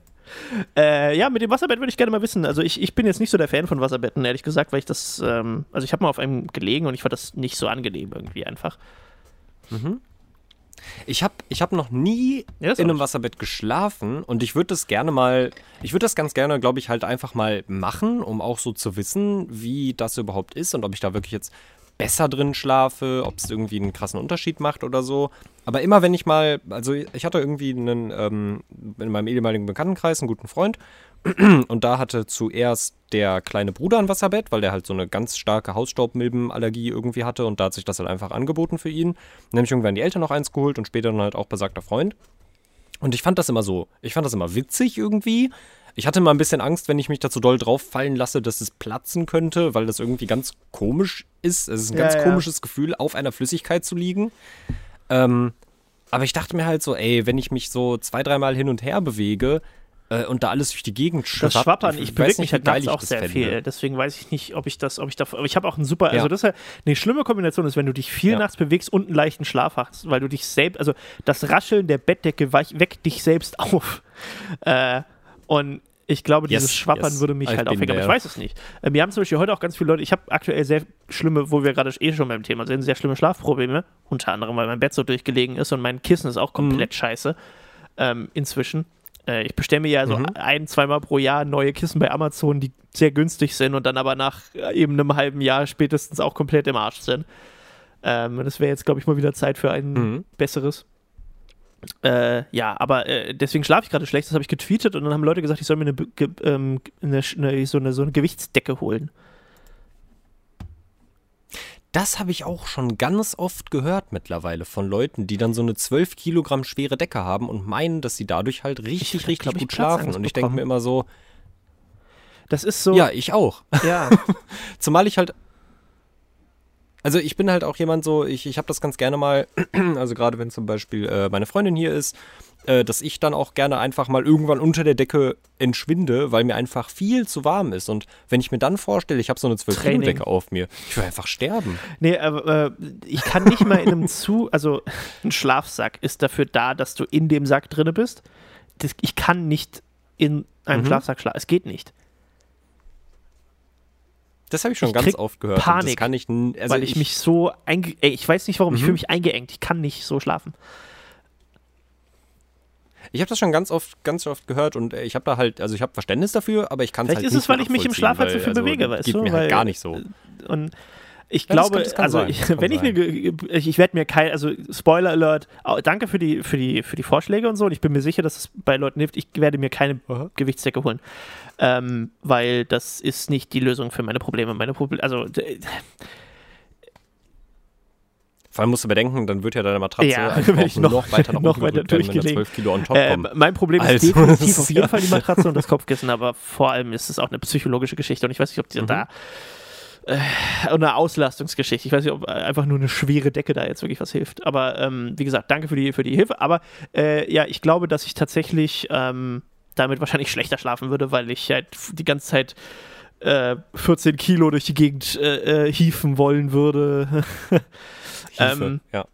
äh, ja, mit dem Wasserbett würde ich gerne mal wissen. Also ich, ich bin jetzt nicht so der Fan von Wasserbetten, ehrlich gesagt, weil ich das, ähm, also ich habe mal auf einem gelegen und ich fand das nicht so angenehm irgendwie einfach. Ich habe ich hab noch nie Ja, in einem. Wasserbett geschlafen und ich würde das gerne mal, ich würde das ganz gerne, glaube ich, halt einfach mal machen, um auch so zu wissen, wie das überhaupt ist und ob ich da wirklich jetzt besser drin schlafe, ob es irgendwie einen krassen Unterschied macht oder so. Aber immer wenn ich mal, also ich hatte irgendwie einen, ähm, in meinem ehemaligen Bekanntenkreis einen guten Freund und da hatte zuerst der kleine Bruder ein Wasserbett, weil der halt so eine ganz starke Hausstaubmilbenallergie irgendwie hatte und da hat sich das halt einfach angeboten für ihn. Dann habe ich irgendwann die Eltern noch eins geholt und später dann halt auch besagter Freund. Und ich fand das immer so, ich fand das immer witzig irgendwie. Ich hatte immer ein bisschen Angst, wenn ich mich da zu doll drauf fallen lasse, dass es platzen könnte, weil das irgendwie ganz komisch ist. Es ist ein Ja, ganz ja. komisches Gefühl, auf einer Flüssigkeit zu liegen. Ähm, aber ich dachte mir halt so, ey, wenn ich mich so zwei, dreimal hin und her bewege äh, und da alles durch die Gegend Das schwappt, Schwappern, ich weiß bewege mich halt nachts ich auch das sehr fände. viel. Deswegen weiß ich nicht, ob ich das, ob ich da, aber ich habe auch ein super, also Ja. das ist ja eine schlimme Kombination ist, wenn du dich viel Ja. nachts bewegst und einen leichten Schlaf hast, weil du dich selbst, also das Rascheln der Bettdecke weckt dich selbst auf. Äh, und ich glaube, dieses Yes, Schwappern yes. würde mich I've halt aufwecken, aber ich weiß es nicht. Äh, wir haben zum Beispiel heute auch ganz viele Leute, ich habe aktuell sehr schlimme, wo wir gerade eh schon beim Thema sind, sehr schlimme Schlafprobleme, unter anderem, weil mein Bett so durchgelegen ist und mein Kissen ist auch komplett scheiße ähm, inzwischen. Äh, ich bestelle mir ja so Mhm. ein, zweimal pro Jahr neue Kissen bei Amazon, die sehr günstig sind und dann aber nach äh, eben einem halben Jahr spätestens auch komplett im Arsch sind. Ähm, das wäre jetzt, glaube ich, mal wieder Zeit für ein Mhm. besseres. Äh, ja, aber äh, deswegen schlafe ich gerade schlecht. Das habe ich getweetet und dann haben Leute gesagt, ich soll mir eine, ähm, eine, eine, so, eine, so eine Gewichtsdecke holen. Das habe ich auch schon ganz oft gehört mittlerweile von Leuten, die dann so eine 12 Kilogramm schwere Decke haben und meinen, dass sie dadurch halt richtig, hab, richtig glaub ich, gut schlafen. Und ich denke mir immer so, Das ist so. ja, ich auch. ja. Zumal ich halt. Also ich bin halt auch jemand so, ich, ich habe das ganz gerne mal, also gerade wenn zum Beispiel äh, meine Freundin hier ist, äh, dass ich dann auch gerne einfach mal irgendwann unter der Decke entschwinde, weil mir einfach viel zu warm ist. Und wenn ich mir dann vorstelle, ich habe so eine 12 Kilo. Decke auf mir, ich will einfach sterben. Nee, aber äh, ich kann nicht mal in einem zu, also ein Schlafsack ist dafür da, dass du in dem Sack drinne bist. Das, ich kann nicht in einem Mhm. Schlafsack schlafen. Es geht nicht. Das habe ich schon Ich ganz oft gehört. Panik, das kann ich, also weil ich, mich so einge ich weiß nicht warum, ich Mhm. fühle mich eingeengt. Ich kann nicht so schlafen. Ich habe das schon ganz oft, ganz oft gehört und äh, ich habe da halt, also ich habe Verständnis dafür, aber ich kann es Vielleicht halt ist nicht es, weil ich mich im Schlaf halt so viel also, bewege, weißt geht du? mir weil, halt gar nicht so. Und ich Ja, glaube, kann- kann also ich, wenn ich ge- ich, ich werde mir kein, also Spoiler Alert, danke für die, für die, für die Vorschläge und so. Und ich bin mir sicher, dass es bei Leuten hilft. Ich werde mir keine Aha. Gewichtsdecke holen, ähm, weil das ist nicht die Lösung für meine Probleme. Meine Probleme, also Vor allem musst du bedenken, dann wird ja deine Matratze Ja, einfach noch- noch weiter nach noch weiter werden, wenn da durchgelegen. 12 Kilo on top äh, kommen. mein Problem ist Also, definitiv das auf ist jeden Fall die Matratze und das Kopfkissen, aber vor allem ist es auch eine psychologische Geschichte und ich weiß nicht, ob die Mhm. da äh, eine Auslastungsgeschichte. Ich weiß nicht, ob äh, einfach nur eine schwere Decke da jetzt wirklich was hilft. Aber ähm, wie gesagt, danke für die, für die Hilfe. Aber äh, ja, ich glaube, dass ich tatsächlich ähm, damit wahrscheinlich schlechter schlafen würde, weil ich halt die ganze Zeit äh, 14 Kilo durch die Gegend äh, äh, hieven wollen würde. Hilfe, Ähm, ja.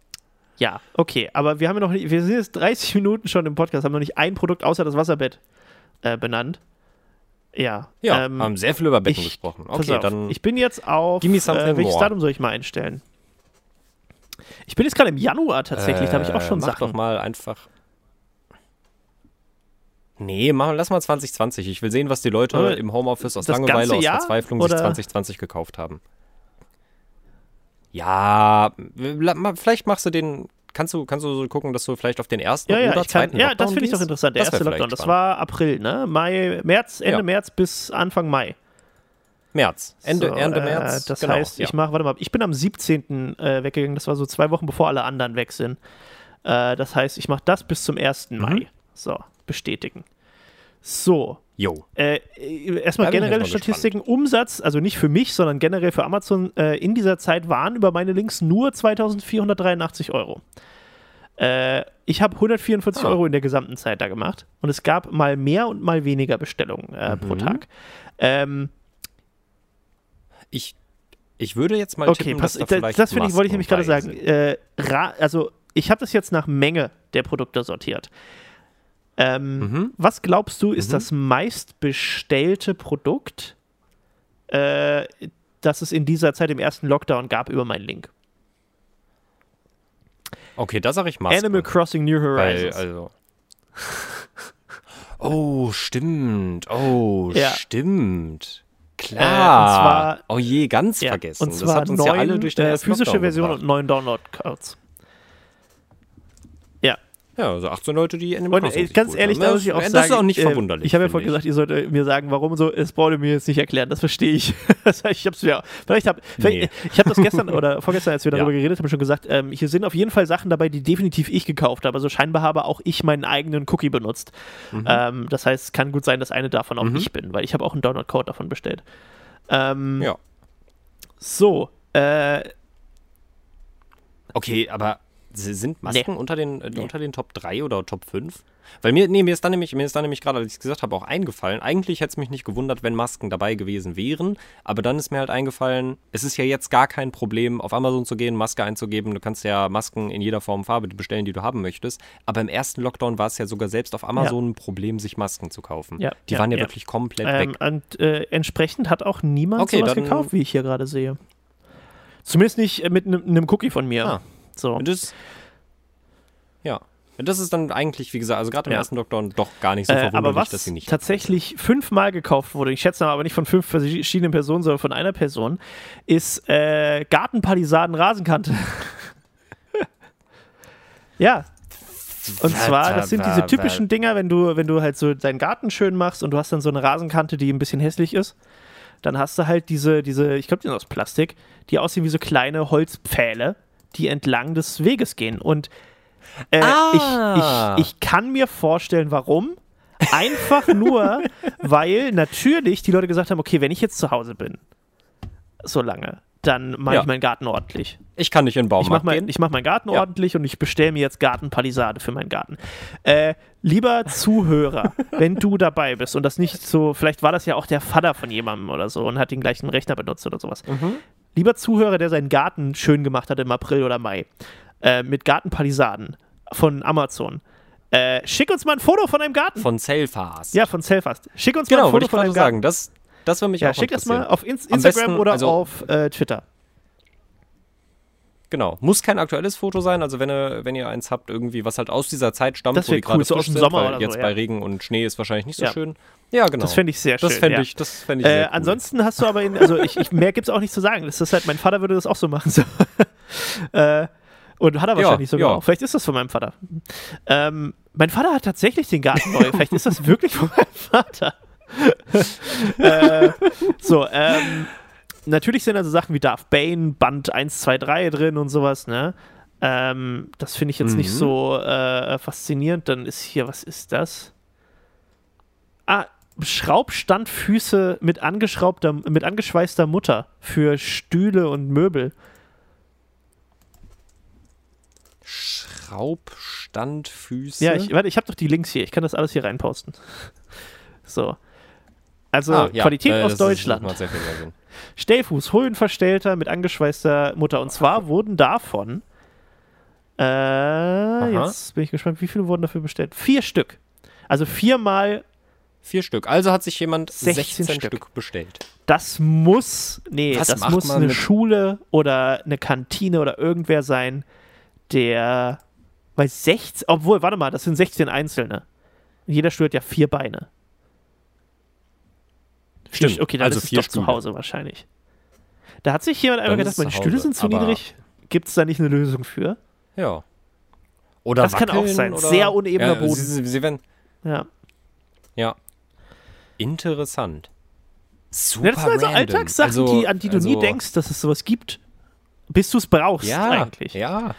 ja, okay. Aber wir haben ja noch nicht, wir sind jetzt 30 Minuten schon im Podcast, haben noch nicht ein Produkt außer das Wasserbett äh, benannt. Ja. Ja, ähm, haben sehr viel über Betten ich- gesprochen. Okay, auf, dann. Ich bin jetzt auf. Äh, welches more. Datum soll ich mal einstellen? Ich bin jetzt gerade im Januar tatsächlich, da habe ich auch schon Äh, mach Sachen. doch mal einfach. Nee, mach, lass mal 2020. Ich will sehen, was die Leute Aber im Homeoffice aus Langeweile, aus Jahr, Verzweiflung oder? sich 2020 gekauft haben. Ja, vielleicht machst du den. Kannst du, kannst du so gucken, dass du vielleicht auf den ersten Ja, ja, oder ich kann, zweiten ja, Lockdown das finde ich doch interessant. Der Das erste Lockdown, das war April, ne? Mai, März, Ende Ja. März bis Anfang Mai. März. Ende, So, Ende äh, März. Das genau, heißt, ich mache, warte mal, ich bin am 17. Äh, weggegangen, das war so zwei Wochen bevor alle anderen weg sind. Äh, das heißt, ich mache das bis zum 1. Mhm. Mai. So, bestätigen. So, Jo. Äh, äh, erstmal Da generelle Statistiken. Umsatz, also nicht für mich, sondern generell für Amazon äh, in dieser Zeit waren über meine Links nur 2483 Euro. Äh, ich habe 144 Ah. Euro in der gesamten Zeit da gemacht und es gab mal mehr und mal weniger Bestellungen äh, pro Mhm. Tag. Ähm, Ich, ich würde jetzt mal okay, tippen, pass, da das, das ich, wollte ich nämlich gerade sagen. Äh, also ich habe das jetzt nach Menge der Produkte sortiert. Ähm, Mhm. Was glaubst du, ist Mhm. das meistbestellte Produkt, äh, das es in dieser Zeit im ersten Lockdown gab über meinen Link? Okay, da sage ich Masken. Animal Crossing New Weil, Horizons. also. Oh, stimmt. Oh, Ja. stimmt. Klar. Äh, zwar- oh je, ganz ja, vergessen. und das zwar hat uns neun ja alle durch äh, physische Version gebracht. und neun Download-Codes. Ja, also 18 Leute, die Animal und Crossing äh, sich ganz ehrlich, haben. da Das- muss ich auch das sagen, ist auch nicht äh, verwunderlich. Ich habe ja vorhin gesagt, ihr solltet mir sagen, warum so, es braucht ihr mir jetzt nicht erklären, das verstehe ich. Das ich habe es ja, vielleicht habe Nee. ich habe das gestern oder vorgestern, als wir darüber Ja. geredet haben, schon gesagt, ähm, hier sind auf jeden Fall Sachen dabei, die definitiv ich gekauft habe. Also scheinbar habe auch ich meinen eigenen Cookie benutzt. Ähm, das heißt, es kann gut sein, dass eine davon auch Mhm. ich bin, weil ich habe auch einen Download-Code davon bestellt. Ähm, Ja. So, äh, Okay, aber sind Masken unter, den, äh, unter den Top 3 oder Top 5? Weil mir, nee, mir ist dann nämlich, mir ist dann nämlich gerade, als ich es gesagt habe, auch eingefallen. Eigentlich hätte es mich nicht gewundert, wenn Masken dabei gewesen wären. Aber dann ist mir halt eingefallen, es ist ja jetzt gar kein Problem, auf Amazon zu gehen, Maske einzugeben. Du kannst ja Masken in jeder Form und Farbe bestellen, die du haben möchtest. Aber im ersten Lockdown war es ja sogar selbst auf Amazon ein Problem, sich Masken zu kaufen. Ja, Die ja, waren ja, ja. wirklich komplett ähm, weg. und äh, entsprechend hat auch niemand Okay, sowas gekauft, wie ich hier gerade sehe. Zumindest nicht mit einem cookie von mir. Ah. So. Und das, ja. Das ist dann eigentlich, wie gesagt, also gerade im Ja. ersten Lockdown doch gar nicht so Äh, verwunderlich, aber was dass sie nicht tatsächlich fünfmal gekauft wurde, ich schätze mal aber nicht von fünf verschiedenen Personen, sondern von einer Person, ist äh, Gartenpalisaden Rasenkante. ja. Und zwar, das sind diese typischen Dinger, wenn du, wenn du halt so deinen Garten schön machst und du hast dann so eine Rasenkante, die ein bisschen hässlich ist, dann hast du halt diese, diese, ich glaube, die sind aus Plastik, die aussehen wie so kleine Holzpfähle, die entlang des Weges gehen. Und äh, Ah. ich, ich, ich kann mir vorstellen, warum. Einfach nur, weil natürlich die Leute gesagt haben, okay, wenn ich jetzt zu Hause bin, so lange, dann mache Ja. ich meinen Garten ordentlich. Ich kann nicht in den Ich mache Baumarkt mein, gehen. ich mach meinen Garten Ja. ordentlich und ich bestelle mir jetzt Gartenpalisade für meinen Garten. Äh, lieber Zuhörer, wenn du dabei bist und das nicht so, vielleicht war das ja auch der Vater von jemandem oder so und hat den gleichen Rechner benutzt oder sowas. Mhm. Lieber Zuhörer, der seinen Garten schön gemacht hat im April oder Mai, äh, mit Gartenpalisaden von Amazon, äh, schick uns mal ein Foto von deinem Garten. Von Selfast. ja, von Selfast. Schick uns mal genau, ein wollte Foto ich von gerade deinem so Garten. sagen. Das, das würde mich Ja, auch schick das mal auf Ins Am Instagram besten, oder also- auf äh, Twitter. Genau. Muss kein aktuelles Foto sein. Also wenn ihr, wenn ihr eins habt, irgendwie, was halt aus dieser Zeit stammt, Das wo die gerade cool, so aus frisch dem sind, oder jetzt so, bei ja. Regen und Schnee ist wahrscheinlich nicht so Ja. schön. Ja, genau. Das fände ich sehr schön. das fände ja. ich, das fänd ich Äh, sehr cool. ansonsten hast du aber in, also ich, ich mehr gibt's auch nicht zu sagen. Das ist halt, mein Vater würde das auch so machen. So. äh, und hat er Ja, wahrscheinlich sogar ja. auch. Vielleicht ist das von meinem Vater. Ähm, mein Vater hat tatsächlich den Garten neu. Vielleicht ist das wirklich von meinem Vater. äh, so, ähm, natürlich sind also Sachen wie Darth Bane, Band 1, 2, 3 drin und sowas, ne? Ähm, das finde ich jetzt nicht Mhm. so äh, faszinierend. Dann ist hier, was ist das? Ah, Schraubstandfüße mit angeschraubter, mit angeschweißter Mutter für Stühle und Möbel. Schraubstandfüße. Ja, ich, warte, ich habe doch die Links hier. Ich kann das alles hier reinposten. So. Also Ah, ja, Qualität äh, aus Deutschland. Stellfuß, Höhenverstellter mit angeschweißter Mutter. Und zwar wurden davon, äh, jetzt bin ich gespannt, wie viele wurden dafür bestellt? Vier Stück. Also viermal, Vier Stück. Also hat sich jemand 16 16, Stück. Stück. bestellt. das muss, nee, Was das muss eine Schule oder eine Kantine oder irgendwer sein, der bei 16, obwohl, warte mal, das sind 16 Einzelne. Jeder Stuhl hat ja vier Beine. Vier- Stimmt, Okay, dann also ist es vier doch zu Stühle. Hause wahrscheinlich. Da hat sich jemand einfach gedacht, meine es zu Stühle sind zu niedrig. Gibt es da nicht eine Lösung für? Ja. Oder Das kann auch wackeln sein. Sehr unebener ja, Boden. Sie, sie werden, Ja. ja. Interessant. Super Ja, das sind also random. Alltagssachen, Also- die, an die du nie also- denkst, dass es sowas gibt, bis du es brauchst Ja, eigentlich. ja.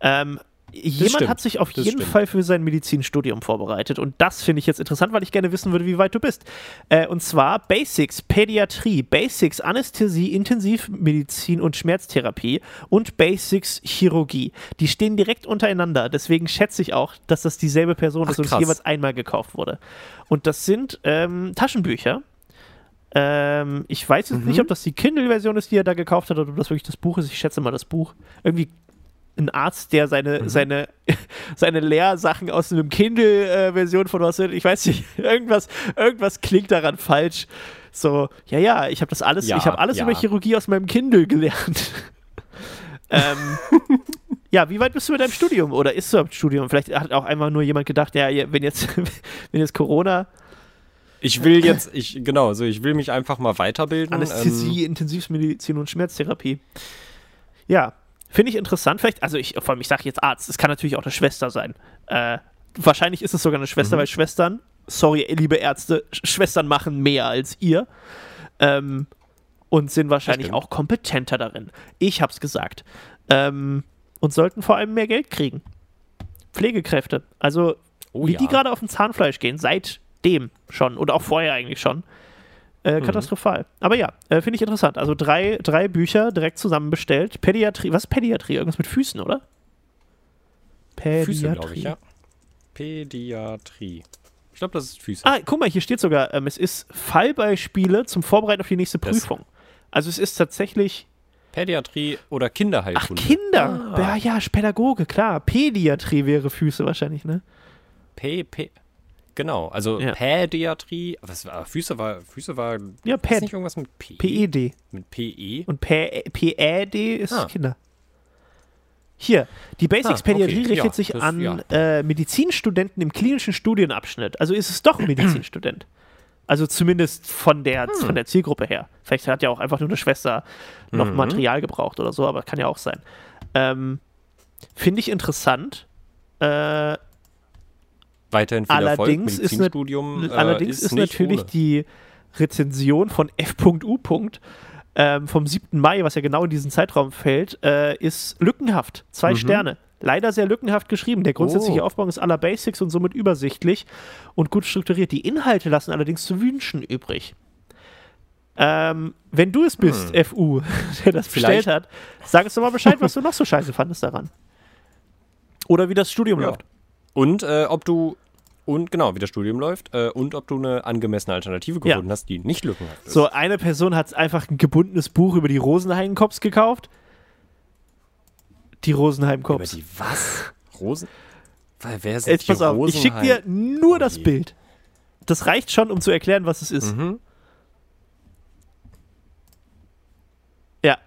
Ähm, jemand stimmt, hat sich auf jeden stimmt. Fall für sein Medizinstudium vorbereitet und das finde ich jetzt interessant, weil ich gerne wissen würde, wie weit du bist. Äh, und zwar Basics Pädiatrie, Basics Anästhesie, Intensivmedizin und Schmerztherapie und Basics Chirurgie. Die stehen direkt untereinander, deswegen schätze ich auch, dass das dieselbe Person Ach, ist und es krass. jeweils einmal gekauft wurde. Und das sind ähm, Taschenbücher. Ähm, ich weiß jetzt Mhm. nicht, ob das die Kindle-Version ist, die er da gekauft hat, oder ob das wirklich das Buch ist. Ich schätze mal das Buch. Irgendwie ein Arzt, der seine, Mhm. seine, seine Lehrsachen aus einem Kindle-Version von was, ich weiß nicht, irgendwas, irgendwas klingt daran falsch. So, ja, ja, ich habe das alles, Ja, ich habe alles ja. über Chirurgie aus meinem Kindle gelernt. ähm, ja, wie weit bist du mit deinem Studium? Oder ist du im Studium? Vielleicht hat auch einfach nur jemand gedacht, ja, wenn jetzt, wenn jetzt Corona, Ich will jetzt, ich, genau, so ich will mich einfach mal weiterbilden. Anästhesie, Intensivmedizin und Schmerztherapie. Ja, finde ich interessant. Vielleicht, also ich, vor allem, ich sage jetzt Arzt, es kann natürlich auch eine Schwester sein. Äh, wahrscheinlich ist es sogar eine Schwester, weil Schwestern, sorry, liebe Ärzte, Sch Schwestern machen mehr als ihr. Ähm, und sind wahrscheinlich auch kompetenter darin. Ich hab's gesagt. Ähm, und sollten vor allem mehr Geld kriegen. Pflegekräfte. Also, Oh wie ja. die gerade auf dem Zahnfleisch gehen, seitdem schon und auch vorher eigentlich schon. Äh, Mhm. katastrophal. Aber ja, äh, finde ich interessant. Also drei, drei Bücher direkt zusammen bestellt. Pädiatrie, was ist Pädiatrie? Irgendwas mit Füßen, oder? Pädiatrie. Füße, glaube ich, ja. Pädiatrie. Ich glaube, das ist Füße. Ah, guck mal, hier steht sogar, ähm, es ist Fallbeispiele zum Vorbereiten auf die nächste Das- Prüfung. Also es ist tatsächlich, Pädiatrie oder ach, Kinderheilkunde. Kinder. Ah. Ja, ja, Pädagoge, klar. Pädiatrie wäre Füße wahrscheinlich, ne? P, P. Genau, also Ja. Pädiatrie. Was war, Füße war, Füße war. Ja, Päd. nicht irgendwas mit P? PED. Mit PE? Und P- PÄD ist Ah. Kinder. Hier, die Basics Ah, okay. Pädiatrie richtet Ja, sich das- an ja. äh, Medizinstudenten im klinischen Studienabschnitt. Also ist es doch ein Medizinstudent. Also zumindest von der, Hm. von der Zielgruppe her. Vielleicht hat ja auch einfach nur eine Schwester noch Mhm. Material gebraucht oder so, aber kann ja auch sein. Ähm, Finde ich interessant. Äh, Weiterhin viel Erfolg. Allerdings ist ne- Medizinstudium. allerdings ist, nicht natürlich ohne. die Rezension von F.U. Ähm, vom 7. Mai, was ja genau in diesen Zeitraum fällt, äh, ist lückenhaft. Zwei Mhm. Sterne. Leider sehr lückenhaft geschrieben. Der grundsätzliche Oh. Aufbau ist aller Basics und somit übersichtlich und gut strukturiert. Die Inhalte lassen allerdings zu wünschen übrig. Ähm, wenn du es bist, Hm. FU, der das Vielleicht- bestellt hat, sag uns doch mal Bescheid, was du noch so scheiße fandest daran. Oder wie das Studium Ja. läuft. Und äh, ob du. Und genau, wie das Studium läuft. Äh, und ob du eine angemessene Alternative Ja. gefunden hast, die nicht lückenhaft ist. So, eine Person hat einfach ein gebundenes Buch über die Rosenheim-Cops gekauft. Die Rosenheim-Cops. die was? Rosen? Weil wer sind Jetzt die pass auf, ich schicke dir Rosenheim? nur Oh das. Bild. Das reicht schon, um zu erklären, was es ist. Mhm. Ja.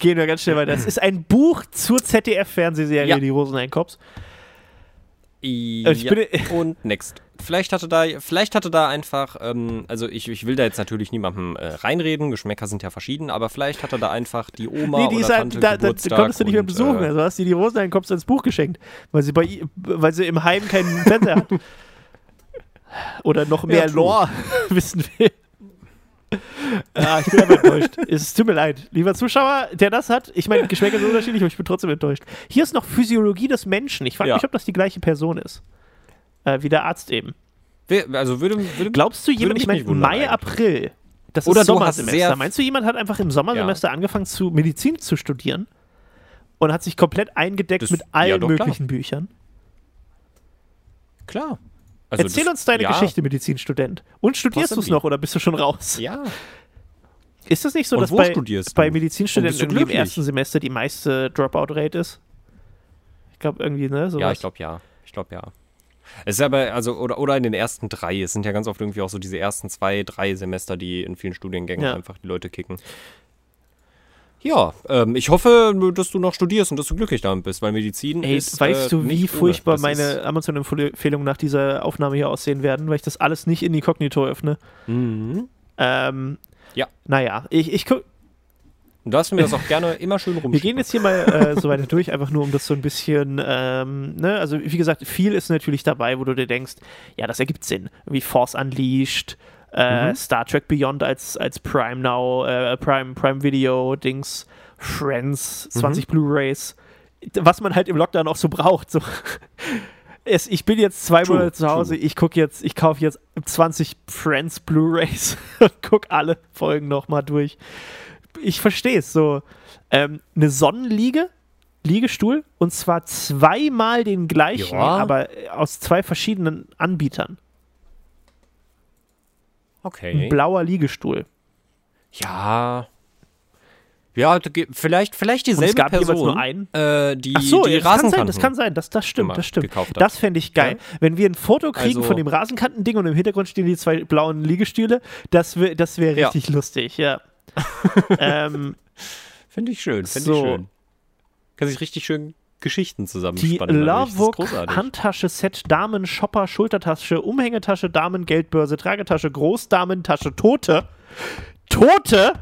Gehen wir ganz schnell weiter. Es ist ein Buch zur ZDF-Fernsehserie Ja. Die Rosenheim-Cops. Ja, bin- und next. Vielleicht hatte da, vielleicht hatte da einfach, ähm, also ich, ich will da jetzt natürlich niemandem äh, reinreden, Geschmäcker sind ja verschieden, aber vielleicht hatte da einfach die Oma Nee, die oder ist halt, Tante da, da Geburtstag konntest du nicht mehr besuchen. Äh, Also hast du die Rosenheim-Cops als Buch geschenkt, weil sie, bei, weil sie im Heim keinen Fernseher hat. Oder noch mehr true. Lore wissen will. Ah, ich bin aber enttäuscht. Es tut mir leid. Lieber Zuschauer, der das hat, ich meine, Geschmäcker sind unterschiedlich, aber ich bin trotzdem enttäuscht. Hier ist noch Physiologie des Menschen. Ich frage Ja. mich, ob das die gleiche Person ist. Äh, wie der Arzt eben. Also würde, würde Glaubst du, jemand, ich meine, Mai. April, das Oder ist Sommersemester. Meinst du, jemand hat einfach im Sommersemester angefangen zu Medizin zu studieren und hat sich komplett eingedeckt Das- mit ja, allen doch, klar. möglichen Büchern? klar. Also Erzähl das- uns deine ja, Geschichte, Medizinstudent. Und studierst du es noch oder bist du schon raus? Ja. Ist das nicht so, Und dass bei, bei? Medizinstudenten im ersten Semester die meiste Dropout-Rate ist? Ich glaube irgendwie, ne? Sowas. Ja, ich glaube ja. Ich glaube ja. Es ist aber, also, oder, oder in den ersten drei. Es sind ja ganz oft irgendwie auch so diese ersten zwei, drei Semester, die in vielen Studiengängen Ja. einfach die Leute kicken. Ja, ähm, ich hoffe, dass du noch studierst und dass du glücklich damit bist, weil Medizin Ey, ist. weißt äh, du, wie nicht ohne. furchtbar meine Amazon-Empfehlungen nach dieser Aufnahme hier aussehen werden, weil ich das alles nicht inkognito öffne? Mhm. Ähm, Ja. Naja, ich, ich guck, Und du darfst mir das auch gerne immer schön rumschicken. wir gehen jetzt hier mal äh, so weiter durch, einfach nur um das so ein bisschen, ähm, ne, also wie gesagt, viel ist natürlich dabei, wo du dir denkst, ja, das ergibt Sinn. Wie Force Unleashed, äh, Mhm. Star Trek Beyond als, als Prime Now, äh, Prime, Prime Video, Dings, Friends, Mhm. 20 Blu-Rays, was man halt im Lockdown auch so braucht. So. Es, ich bin jetzt zwei True, Monate zu Hause, true. ich gucke jetzt, ich kaufe jetzt 20 Friends Blu-Rays und gucke alle Folgen nochmal durch. Ich verstehe es so. Ähm, eine Sonnenliege, Liegestuhl, und zwar zweimal den gleichen, Ja. aber aus zwei verschiedenen Anbietern. Ein Okay. blauer Liegestuhl. Ja. Ja, vielleicht, vielleicht Und es dieselbe gab Person, nur einen. Äh, die Ach so, die ja, das kann sein, Rasenkanten das kann sein, das, das stimmt, das stimmt. Das fände ich geil. Wenn wir ein Foto kriegen Also- von dem Rasenkantending und im Hintergrund stehen die zwei blauen Liegestühle, das wäre das wär Ja. richtig lustig, ja. ähm, Finde ich schön, finde So. ich schön. Kann sich richtig schön Geschichten die zusammenspannen. ist Lavuk großartig. Handtasche, Set, Damen, Shopper, Schultertasche, Umhängetasche, Damen, Geldbörse, Tragetasche, Großdamentasche, Tote. Tote?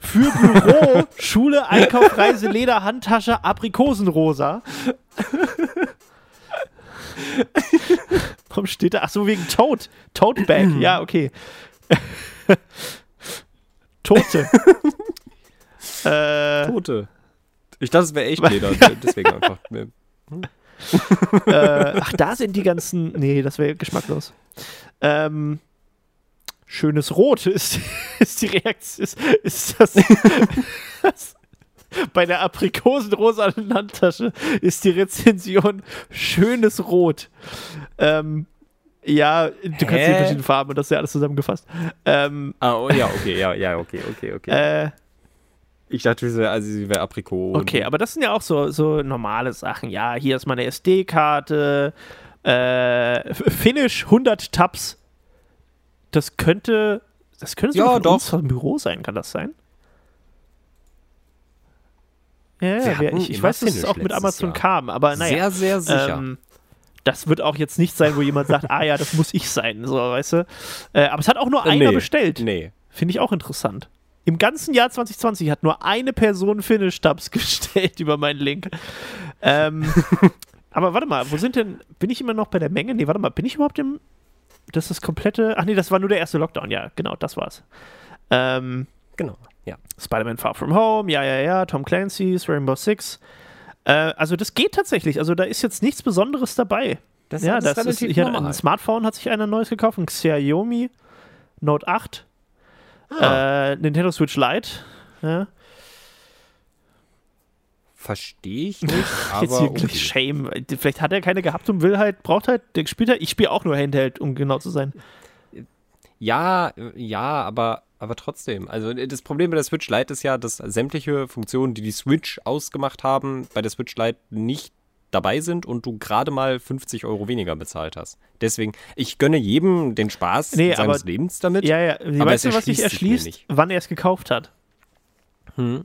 Für Büro, Schule, Einkauf, Reise, Leder, Handtasche, Aprikosenrosa. Warum steht da? Ach so, wegen Tote. Tote Bag. Ja, okay. Tote. äh, Tote. Ich dachte, es wäre echt Leder, deswegen einfach. äh, ach, da sind die ganzen. Nee, das wäre geschmacklos. Ähm, schönes Rot ist, ist die Reaktion. Ist, ist das, das. Bei der aprikosenrosanen Handtasche ist die Rezension schönes Rot. Ähm, ja, du kannst die Hä? verschiedenen Farben und das ist ja alles zusammengefasst. Ähm, Ah, oh, ja, okay, ja, ja, okay, okay, okay. äh, ich dachte, sie wäre also, sie wär Aprikot. Okay, aber das sind ja auch so, so normale Sachen. Ja, hier ist meine SD-Karte. Äh, Finish 100 Tabs. Das könnte. Das könnte Ja, sogar von doch. uns vom Büro sein, kann das sein? Ja, ja, ich, ich weiß, dass es auch mit Amazon Jahr. kam, aber naja. Sehr, sehr sicher. Ähm, das wird auch jetzt nicht sein, wo jemand sagt, ah ja, das muss ich sein, so, weißt du. Äh, aber es hat auch nur Äh, einer nee. bestellt. nee. Finde ich auch interessant. Im ganzen Jahr 2020 hat nur eine Person Finish-Tabs gestellt über meinen Link. Ähm, aber warte mal, wo sind denn, bin ich immer noch bei der Menge? Nee, warte mal, bin ich überhaupt im, das ist das komplette, ach nee, das war nur der erste Lockdown, ja, genau, das war's. Ähm, Genau, ja. Spider-Man Far From Home, ja, ja, ja, Tom Clancy's, Rainbow Six. Äh, also das geht tatsächlich, also da ist jetzt nichts Besonderes dabei. Das ja, das ist, ich hatte ein Smartphone hat sich einer neues gekauft, ein Xiaomi Note 8. Ah. Äh, Nintendo Switch Lite. Ja. Verstehe ich nicht, Jetzt aber hier okay. Shame. Vielleicht hat er keine gehabt und will halt, braucht halt, der spielt halt, ich spiele auch nur Handheld, um genau zu sein. Ja, ja, aber, aber trotzdem. Also das Problem bei der Switch Lite ist ja, dass sämtliche Funktionen, die die Switch ausgemacht haben, bei der Switch Lite nicht dabei sind und du gerade mal 50 Euro weniger bezahlt hast. Deswegen, ich gönne jedem den Spaß Nee, seines aber- Lebens damit. Ja, ja. Aber weißt du, was sich erschließt nicht. Wann er es gekauft hat. Hm.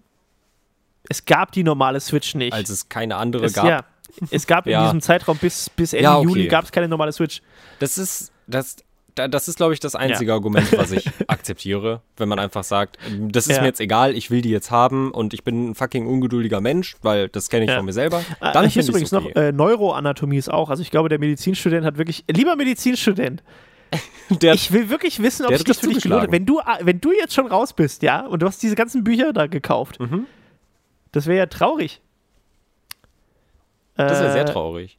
Es gab die normale Switch nicht. Als es keine andere es, gab. Ja, es gab in Ja. diesem Zeitraum bis, bis Ende Ja, okay. Juli gab es keine normale Switch. Das ist, das, da- das ist, glaube ich, das einzige Argument, was ich akzeptiere, wenn man einfach sagt, das ist Ja. mir jetzt egal, ich will die jetzt haben und ich bin ein fucking ungeduldiger Mensch, weil das kenne ich Ja. von mir selber. Ah, Dann hier ist ich übrigens okay. noch äh, Neuroanatomie ist auch. Also ich glaube, der Medizinstudent hat wirklich. Lieber Medizinstudent, Der- ich will wirklich wissen, ob sich hat das für dich gelohnt hat. Wenn du, ah, wenn du jetzt schon raus bist, ja, und du hast diese ganzen Bücher da gekauft, Mhm. das wäre ja traurig. Das wäre Äh, sehr traurig.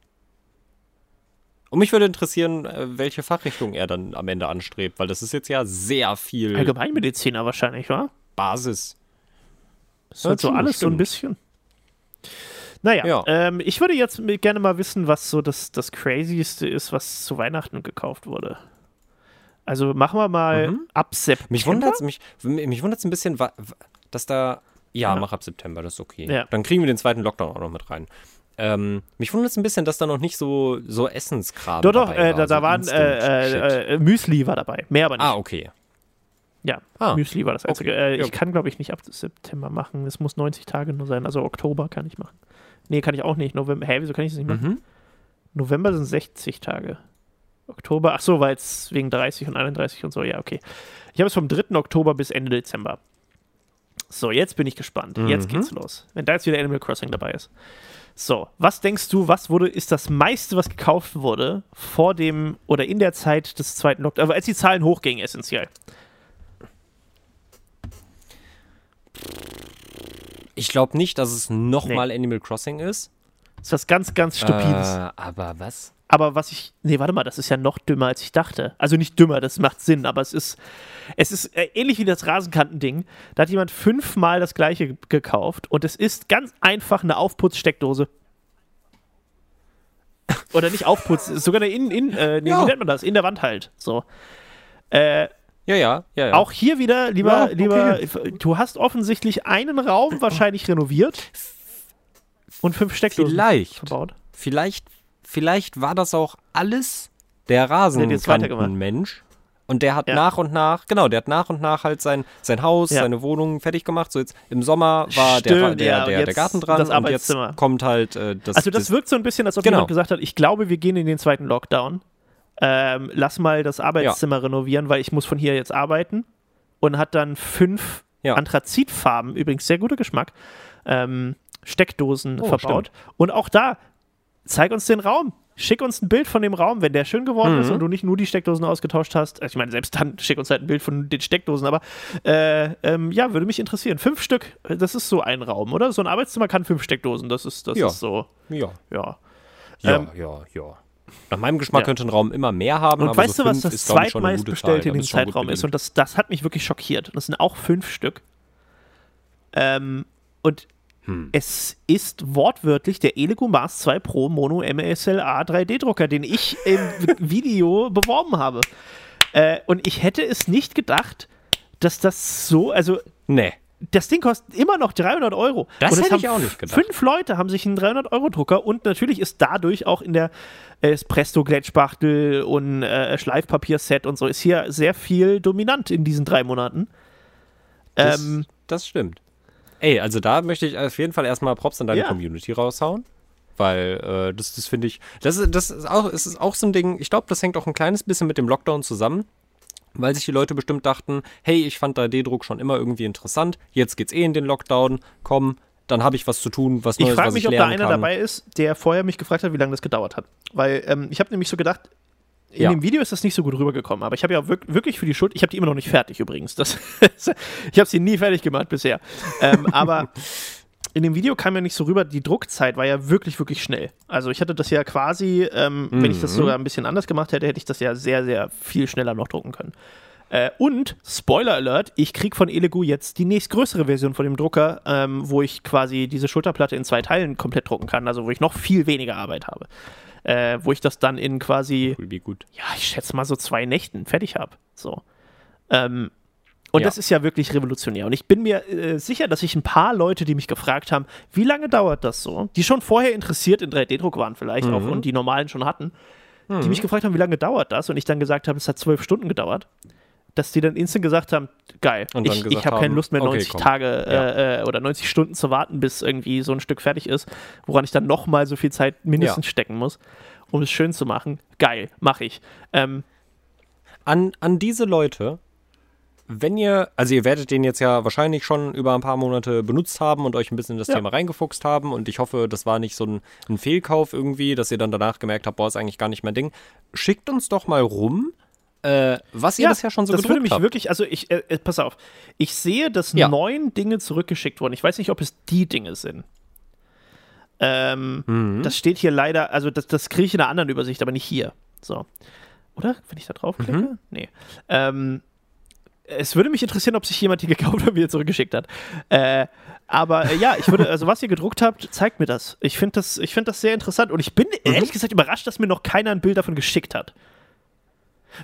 Und mich würde interessieren, äh, welche Fachrichtung er dann am Ende anstrebt, weil das ist jetzt ja sehr viel Allgemeinmediziner wahrscheinlich, wa? Basis. Das wird so alles so ein stimmt. bisschen. Naja, Ja. ähm, ich würde jetzt gerne mal wissen, was so das, das Crazyste ist, was zu Weihnachten gekauft wurde. Also machen wir mal ab September. Mich wundert mich, mich wundert's ein bisschen, dass da. Ja, Ja. mach ab September, das ist okay. Ja. Dann kriegen wir den zweiten Lockdown auch noch mit rein. Ähm, mich wundert es ein bisschen, dass da noch nicht so, so Essenskram Doch, doch, dabei äh, da, war, da so waren äh, äh, äh, Müsli war dabei. Mehr aber nicht. Ah, okay. Ja, Ah, Müsli war das einzige. okay. Äh, Ja. ich kann, glaube ich, nicht ab September machen. Es muss 90 Tage nur sein. Also Oktober kann ich machen. Nee, kann ich auch nicht. November. Hä, wieso kann ich das nicht machen? Mhm. November sind 60 Tage. Oktober, ach so, weil es wegen 30 und 31 und so, ja, okay. Ich habe es vom 3. Oktober bis Ende Dezember. So, jetzt bin ich gespannt. Jetzt Mhm. geht's los. Wenn da jetzt wieder Animal Crossing dabei ist. So, was denkst du, was wurde, ist das meiste, was gekauft wurde vor dem oder in der Zeit des zweiten Lockdowns, also als die Zahlen hochgingen, essentiell? Ich glaube nicht, dass es nochmal Animal Crossing ist. Das ist was ganz, ganz Stupides. Äh, aber was? Aber was ich. Nee, warte mal, das ist ja noch dümmer, als ich dachte. Also nicht dümmer, das macht Sinn, aber es ist. Es ist äh, ähnlich wie das Rasenkantending. Da hat jemand fünfmal das gleiche ge- gekauft und es ist ganz einfach eine Aufputzsteckdose. Oder nicht Aufputz, sogar eine in, in äh, nee, Ja. wie nennt man das? In der Wand halt. So. Äh, Ja, ja, ja. ja. auch hier wieder, lieber, Ja, lieber, du hast offensichtlich einen Raum wahrscheinlich renoviert und fünf Steckdosen Vielleicht. verbaut. Vielleicht, vielleicht war das auch alles der. Rasenkantenmensch. Und der hat Ja. nach und nach, genau, der hat nach und nach halt sein, sein Haus, Ja. seine Wohnung fertig gemacht. So jetzt im Sommer war der, Stimmt, der, ja, der, der jetzt Garten dran das und jetzt Arbeitszimmer. kommt halt äh, das. Also das, wirkt so ein bisschen, als ob Genau. jemand gesagt hat, ich glaube, wir gehen in den zweiten Lockdown. Ähm, lass mal das Arbeitszimmer renovieren, weil ich muss von hier jetzt arbeiten. Und hat dann fünf Ja. Anthrazitfarben, übrigens sehr guter Geschmack, ähm, Steckdosen Oh, verbaut. Und auch da, zeig uns den Raum. Schick uns ein Bild von dem Raum, wenn der schön geworden Mhm. ist und du nicht nur die Steckdosen ausgetauscht hast. Also ich meine, selbst dann schick uns halt ein Bild von den Steckdosen, aber äh, ähm, ja, würde mich interessieren. Fünf Stück, das ist so ein Raum, oder? So ein Arbeitszimmer kann fünf Steckdosen, das ist, das Ja. ist so, ja, ja. ja, Ähm, ja, ja. Nach meinem Geschmack ja. könnte ein Raum immer mehr haben. Und aber weißt so du, was das zweitmeistbestellte in dem Zeitraum ist? Und das, das hat mich wirklich schockiert. Das sind auch fünf Stück. Ähm, und Hm. es ist wortwörtlich der Elegoo Mars 2 Pro Mono MSLA 3D-Drucker, den ich im Video beworben habe. Äh, und ich hätte es nicht gedacht, dass das so, also Nee. das Ding kostet immer noch 300 Euro. Das und hätte ich auch nicht gedacht. Fünf Leute haben sich einen 300-Euro-Drucker und natürlich ist dadurch auch in der Espresso-Glättspachtel und äh, Schleifpapier-Set und so ist hier sehr viel dominant in diesen drei Monaten. Das, Ähm, das stimmt. Ey, also da möchte ich auf jeden Fall erstmal Props an deine Ja. Community raushauen. Weil äh, das, das finde ich, das, ist- das ist auch, ist auch so ein Ding, ich glaube, das hängt auch ein kleines bisschen mit dem Lockdown zusammen, weil sich die Leute bestimmt dachten, hey, ich fand 3D-Druck schon immer irgendwie interessant, jetzt geht's eh in den Lockdown, komm, dann habe ich was zu tun, was ich Neues, frage was mich, ich ob da einer kann. dabei ist, der vorher mich gefragt hat, wie lange das gedauert hat. Weil ähm, ich habe nämlich so gedacht, in Ja. dem Video ist das nicht so gut rübergekommen, aber ich habe ja wirk wirklich für die Schuld, ich habe die immer noch nicht fertig übrigens. Das, ich habe sie nie fertig gemacht bisher. ähm, aber in dem Video kam ja nicht so rüber, die Druckzeit war ja wirklich, wirklich schnell. Also ich hatte das ja quasi, ähm, wenn ich das Mhm. sogar ein bisschen anders gemacht hätte, hätte ich das ja sehr, sehr viel schneller noch drucken können. Äh, und, Spoiler Alert, ich krieg von Elegoo jetzt die nächstgrößere Version von dem Drucker, ähm, wo ich quasi diese Schulterplatte in zwei Teilen komplett drucken kann, also wo ich noch viel weniger Arbeit habe. Äh, wo ich das dann in quasi Cool, wie gut. ja, ich schätze mal so zwei Nächten fertig habe. So. Ähm, und Ja. das ist ja wirklich revolutionär. Und ich bin mir äh, sicher, dass ich ein paar Leute, die mich gefragt haben, wie lange dauert das so, die schon vorher interessiert in 3D-Druck waren vielleicht auch Mhm. und die normalen schon hatten, die mich gefragt haben, wie lange dauert das? Und ich dann gesagt habe, es hat zwölf Stunden gedauert. Dass die dann instant gesagt haben, geil, Und ich, ich habe keine Lust mehr, okay, 90 komm. Tage Ja. äh, äh, oder 90 Stunden zu warten, bis irgendwie so ein Stück fertig ist, woran ich dann nochmal so viel Zeit mindestens Ja. stecken muss, um es schön zu machen. Geil, mache ich. Ähm, An, an diese Leute, wenn ihr, also ihr werdet den jetzt ja wahrscheinlich schon über ein paar Monate benutzt haben und euch ein bisschen in das Ja. Thema reingefuchst haben und ich hoffe, das war nicht so ein, ein Fehlkauf irgendwie, dass ihr dann danach gemerkt habt, boah, ist eigentlich gar nicht mein Ding. Schickt uns doch mal rum, äh, was ihr bisher schon so das würde gedrückt mich habt. wirklich, also ich, äh, äh, pass auf, ich sehe, dass Ja. neun Dinge zurückgeschickt wurden. Ich weiß nicht, ob es die Dinge sind. Ähm, Mhm. Das steht hier leider, also das, das kriege ich in einer anderen Übersicht, aber nicht hier. So. Oder? Wenn ich da draufklicke? Mhm. Nee. Ähm, es würde mich interessieren, ob sich jemand die gekauft hat und wieder zurückgeschickt hat. Äh, aber äh, ja, ich würde, also was ihr gedruckt habt, zeigt mir das. Ich finde das, ich find das sehr interessant und ich bin Mhm. ehrlich gesagt überrascht, dass mir noch keiner ein Bild davon geschickt hat.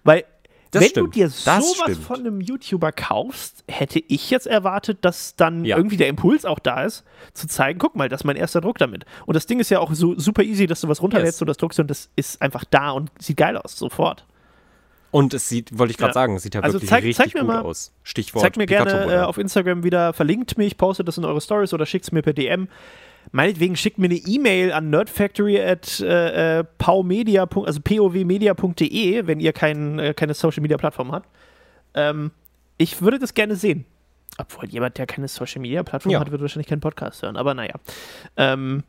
Weil, Das wenn stimmt. du dir sowas von einem YouTuber kaufst, hätte ich jetzt erwartet, dass dann Ja. irgendwie der Impuls auch da ist, zu zeigen, guck mal, das ist mein erster Druck damit. Und das Ding ist ja auch so super easy, dass du was runterlädst Yes. und das druckst und das ist einfach da und sieht geil aus, sofort. Und es sieht, wollte ich gerade Ja. sagen, es sieht ja Also wirklich zeig- richtig zeig mir gut mal- aus. Stichwort Zeigt mir gerne äh, auf Instagram wieder, verlinkt mich, postet das in eure Stories oder schickt es mir per DM. Meinetwegen schickt mir eine E-Mail an nerdfactory at äh, äh, powmedia. also powmedia.de, wenn ihr kein, äh, keine Social Media Plattform habt. Ähm, ich würde das gerne sehen. Obwohl jemand, der keine Social Media Plattform Ja. hat, wird wahrscheinlich keinen Podcast hören. Aber naja. Ähm,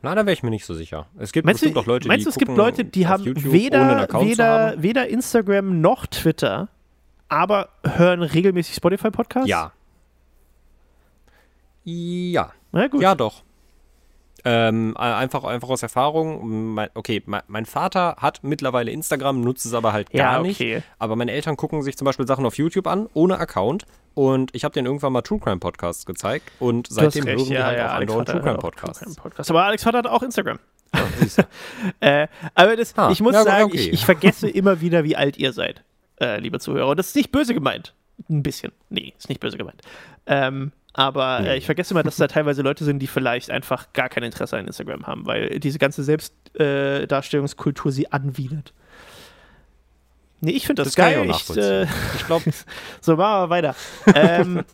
Na, da wäre ich mir nicht so sicher. Es gibt meinst du, bestimmt auch Leute, meinst die du, es gibt Leute, die haben YouTube, weder, weder, haben? weder Instagram noch Twitter, aber hören regelmäßig Spotify-Podcasts? Ja. Ja. Na gut. Ja, doch. Ähm, äh, einfach, einfach aus Erfahrung. Mein, okay, mein, mein Vater hat mittlerweile Instagram, nutzt es aber halt Ja, gar okay. nicht. Aber meine Eltern gucken sich zum Beispiel Sachen auf YouTube an, ohne Account. Und ich habe denen irgendwann mal True Crime Podcasts gezeigt. Und seitdem recht, hören wir halt auch Alex andauernd Vater True Crime auch Podcasts. True Crime Podcasts. Aber Alex Vater hat auch Instagram. Ja, du. Äh, aber das, Ah, ich muss ja, sagen, okay. ich, ich vergesse immer wieder, wie alt ihr seid, äh, liebe Zuhörer. Und das ist nicht böse gemeint. Ein bisschen. Nee, ist nicht böse gemeint. Ähm, aber äh, ich vergesse immer, dass da teilweise Leute sind, die vielleicht einfach gar kein Interesse an Instagram haben, weil diese ganze Selbstdarstellungskultur äh, sie anwidert. Nee, ich finde das, Das geil. auch Ich, äh. Ich glaube, so, machen wir weiter. ähm,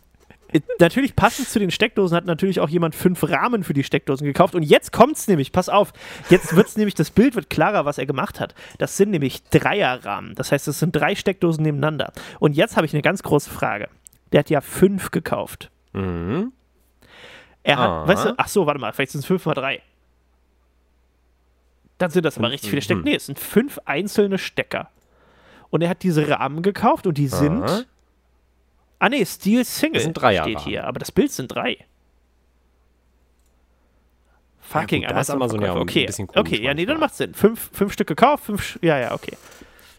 äh, natürlich passend zu den Steckdosen hat natürlich auch jemand fünf Rahmen für die Steckdosen gekauft. Und jetzt kommt's nämlich, pass auf, jetzt wird's nämlich, das Bild wird klarer, was er gemacht hat. Das sind nämlich Dreierrahmen. Das heißt, es sind drei Steckdosen nebeneinander. Und jetzt habe ich eine ganz große Frage. Der hat ja fünf gekauft. Mhm. Er hat, Ah. weißt du, ach so, warte mal, vielleicht sind es fünf mal drei. Dann sind das aber richtig viele Stecker. mhm. Nee, es sind fünf einzelne Stecker. Und er hat diese Rahmen gekauft und die sind. Aha. Ah nee, Steel Single Das sind Dreier steht Rahmen. hier, aber das Bild sind drei. Fucking Ja gut, ist Amazon ja okay. Okay, ja, nee, dann macht's Sinn. Fünf, fünf Stück gekauft, fünf, ja, ja, okay.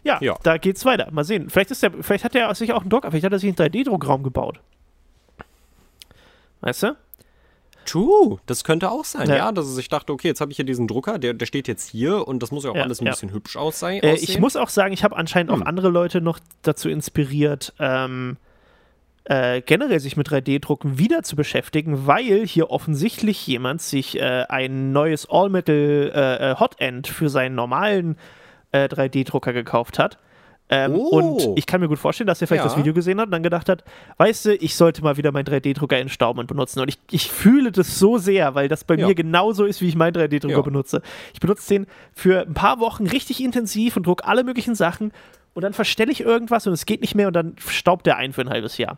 Ja, Ja. da geht's weiter. Mal sehen. Vielleicht, ist der, vielleicht hat er sich auch einen Drucker, vielleicht hat er sich einen 3D-Druckraum gebaut. Weißt du? True, das könnte auch sein, Ja. ja. dass sich dachte, okay, jetzt habe ich hier diesen Drucker, der, der steht jetzt hier und das muss ja auch Ja, alles ein ja. bisschen hübsch aussehen. Äh, ich muss auch sagen, ich habe anscheinend Hm. auch andere Leute noch dazu inspiriert, ähm, äh, generell sich mit 3D-Drucken wieder zu beschäftigen, weil hier offensichtlich jemand sich äh, ein neues All-Metal äh, äh, Hot-End für seinen normalen äh, 3D-Drucker gekauft hat. Ähm, Oh. Und ich kann mir gut vorstellen, dass er vielleicht Ja. das Video gesehen hat und dann gedacht hat, weißt du, ich sollte mal wieder meinen 3D-Drucker entstauben und benutzen. Und ich, ich fühle das so sehr, weil das bei Ja. mir genauso ist, wie ich meinen 3D-Drucker Ja. benutze. Ich benutze den für ein paar Wochen richtig intensiv und druck alle möglichen Sachen und dann verstelle ich irgendwas und es geht nicht mehr und dann staubt der ein für ein halbes Jahr.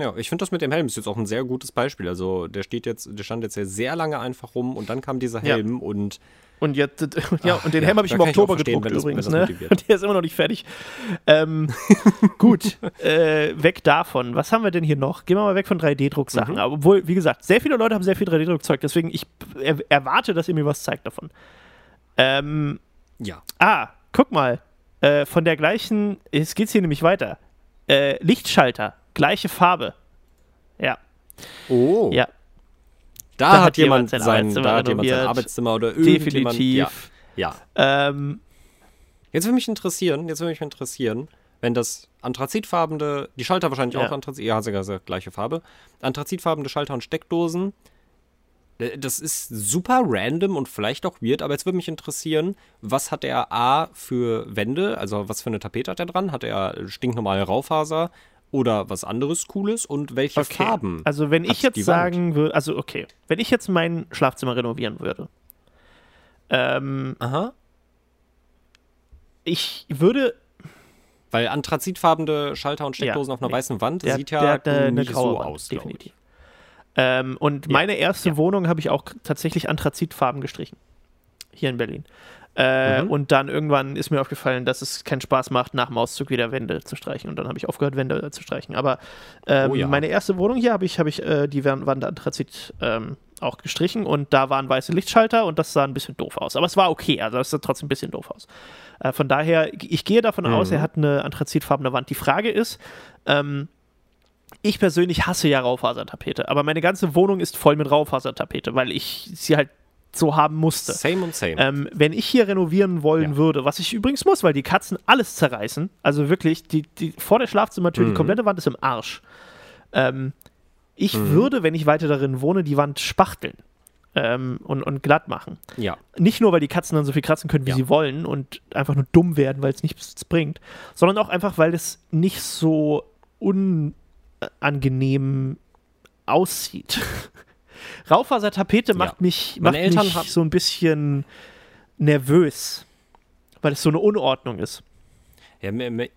Ja, ich finde das mit dem Helm ist jetzt auch ein sehr gutes Beispiel. Also der steht jetzt, der stand jetzt ja sehr lange einfach rum und dann kam dieser Ja. Helm und Und jetzt, ja, und den ja, Helm habe ich im ich Oktober verstehen, gedruckt das- übrigens, ne? der ist immer noch nicht fertig. Ähm, gut, äh, weg davon. Was haben wir denn hier noch? Gehen wir mal weg von 3D-Drucksachen. Mhm. Obwohl, wie gesagt, sehr viele Leute haben sehr viel 3D-Druckzeug, deswegen ich er, erwarte, dass ihr mir was zeigt davon. Ähm, ja. ah, guck mal. Äh, von der gleichen, es geht hier nämlich weiter. Äh, Lichtschalter, gleiche Farbe. Ja, Oh, ja, da, Da hat jemand jemand sein Arbeitszimmer da hat jemand sein. Arbeitszimmer oder irgendjemand. definitiv. Ja, ja. Ähm, Jetzt würde mich interessieren, jetzt würde mich interessieren, wenn das anthrazitfarbene, die Schalter wahrscheinlich Ja. auch Anthrazit, ja, sogar gesagt, gleiche Farbe, anthrazitfarbene Schalter und Steckdosen. äh, Das ist super random und vielleicht auch weird, aber jetzt würde mich interessieren, was hat er A für Wände, also was für eine Tapete hat er dran? Hat er stinknormale Raufaser oder was anderes Cooles und welche Okay. Farben? Also wenn ich jetzt sagen würde, also okay, wenn ich jetzt mein Schlafzimmer renovieren würde, ähm, Aha. ich würde, Weil anthrazitfarbene Schalter und Steckdosen Ja, auf einer nee. weißen Wand der, sieht ja der äh, eine nicht graue so Wand, aus, definitiv. Ähm, und meine erste Wohnung habe ich auch tatsächlich anthrazitfarben gestrichen. Hier in Berlin. Äh, Mhm. Und dann irgendwann ist mir aufgefallen, dass es keinen Spaß macht, nach dem Auszug wieder Wände zu streichen. Und dann habe ich aufgehört, Wände zu streichen. Aber ähm, Oh ja. meine erste Wohnung hier habe ich, hab ich äh, die Wand Anthrazit ähm, auch gestrichen und da waren weiße Lichtschalter und das sah ein bisschen doof aus. Aber es war okay, also es sah trotzdem ein bisschen doof aus. Äh, von daher, ich gehe davon Mhm. aus, er hat eine anthrazitfarbene Wand. Die Frage ist, ähm, ich persönlich hasse ja Raufasertapete, aber meine ganze Wohnung ist voll mit Raufasertapete, weil ich sie halt so haben musste. Same und same. Ähm, wenn ich hier renovieren wollen Ja. würde, was ich übrigens muss, weil die Katzen alles zerreißen, also wirklich, die, die, vor der Schlafzimmertür, die Mhm. komplette Wand ist im Arsch. Ähm, ich Mhm. würde, wenn ich weiter darin wohne, die Wand spachteln ähm, und, und glatt machen. ja. Nicht nur, weil die Katzen dann so viel kratzen können, wie Ja. sie wollen und einfach nur dumm werden, weil es nichts bringt, sondern auch einfach, weil es nicht so unangenehm aussieht. Raufasertapete macht Ja. mich, Meine macht Eltern mich so ein bisschen nervös, weil es so eine Unordnung ist. Ja, mir, mir,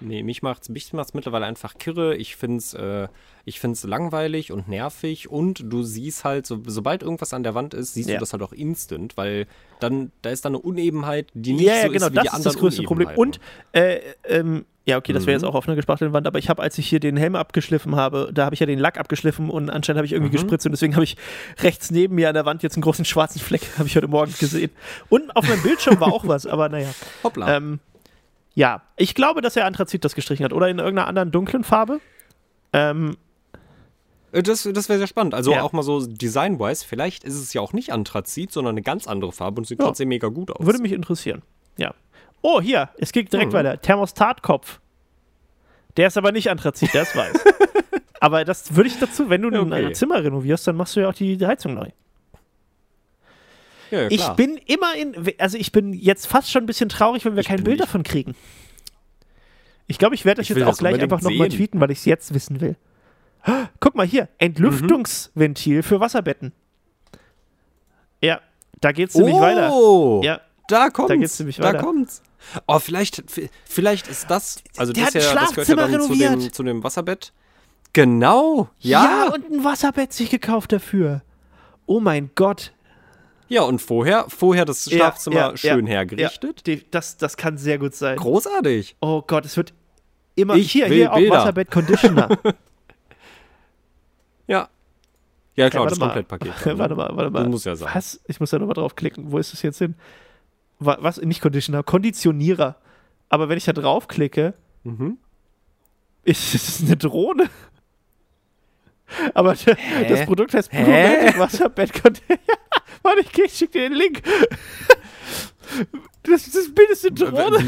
nee, mich macht's, mich macht's mittlerweile einfach kirre. Ich find's, äh, ich find's langweilig und nervig und du siehst halt, so, sobald irgendwas an der Wand ist, siehst Ja. du das halt auch instant, weil dann, da ist da eine Unebenheit, die nicht Ja, so genau, ist wie das die ist das größte Problem. Und, äh, ähm, ja, okay, das wäre Mhm. jetzt auch auf einer gespachtelten Wand, aber ich habe, als ich hier den Helm abgeschliffen habe, da habe ich ja den Lack abgeschliffen und anscheinend habe ich irgendwie Mhm. gespritzt und deswegen habe ich rechts neben mir an der Wand jetzt einen großen schwarzen Fleck, habe ich heute Morgen gesehen. Und auf meinem Bildschirm war auch was, aber naja. Hoppla. Ähm, ja, ich glaube, dass er Anthrazit das gestrichen hat oder in irgendeiner anderen dunklen Farbe. Ähm, Äh, Das, das wäre sehr spannend. Also Ja. auch mal so design-wise, vielleicht ist es ja auch nicht Anthrazit, sondern eine ganz andere Farbe und sieht Ja. trotzdem mega gut aus. würde mich interessieren. Ja. Oh, hier, es geht direkt Mhm. weiter. Thermostatkopf. Der ist aber nicht Anthrazit, der ist weiß. aber das würde ich dazu, wenn du ein Okay. Zimmer renovierst, dann machst du ja auch die Heizung neu. Ja, ja, Ich bin immer in, also ich bin jetzt fast schon ein bisschen traurig, wenn wir Ich kein Bild nicht. davon kriegen. Ich glaube, ich werde das Ich jetzt auch das gleich einfach nochmal tweeten, weil ich es jetzt wissen will. Guck mal hier, Entlüftungsventil für Wasserbetten. Ja, da geht's nämlich weiter. Oh, Ja, da kommt's. Da geht's nämlich Da weiter. kommt's. Oh, vielleicht, vielleicht ist das, also Der das, hat ja, das gehört ja dann zu dem, renoviert. zu dem Wasserbett. Genau, ja, Ja, und ein Wasserbett sich gekauft dafür. Oh mein Gott. Und vorher, vorher das Ja, Schlafzimmer ja, schön ja, hergerichtet. Ja, die- das, das kann sehr gut sein. Großartig. Oh Gott, es wird immer Ich hier, hier auch. Wasserbett Conditioner. Ja. Ja, klar, Ja, das. Komplettpaket. ne? warte mal, warte mal. Das muss ja sein. Was? Ich muss da nochmal draufklicken. Wo ist es jetzt hin? Wa- Was? Nicht Conditioner, Konditionierer. Aber wenn ich da draufklicke, Mhm. ist es eine Drohne. Aber d- das Produkt heißt Hä? Magic Wasserbett Conditioner. Warte, ich, schick dir den Link. Das, das Bild ist eine Drohne.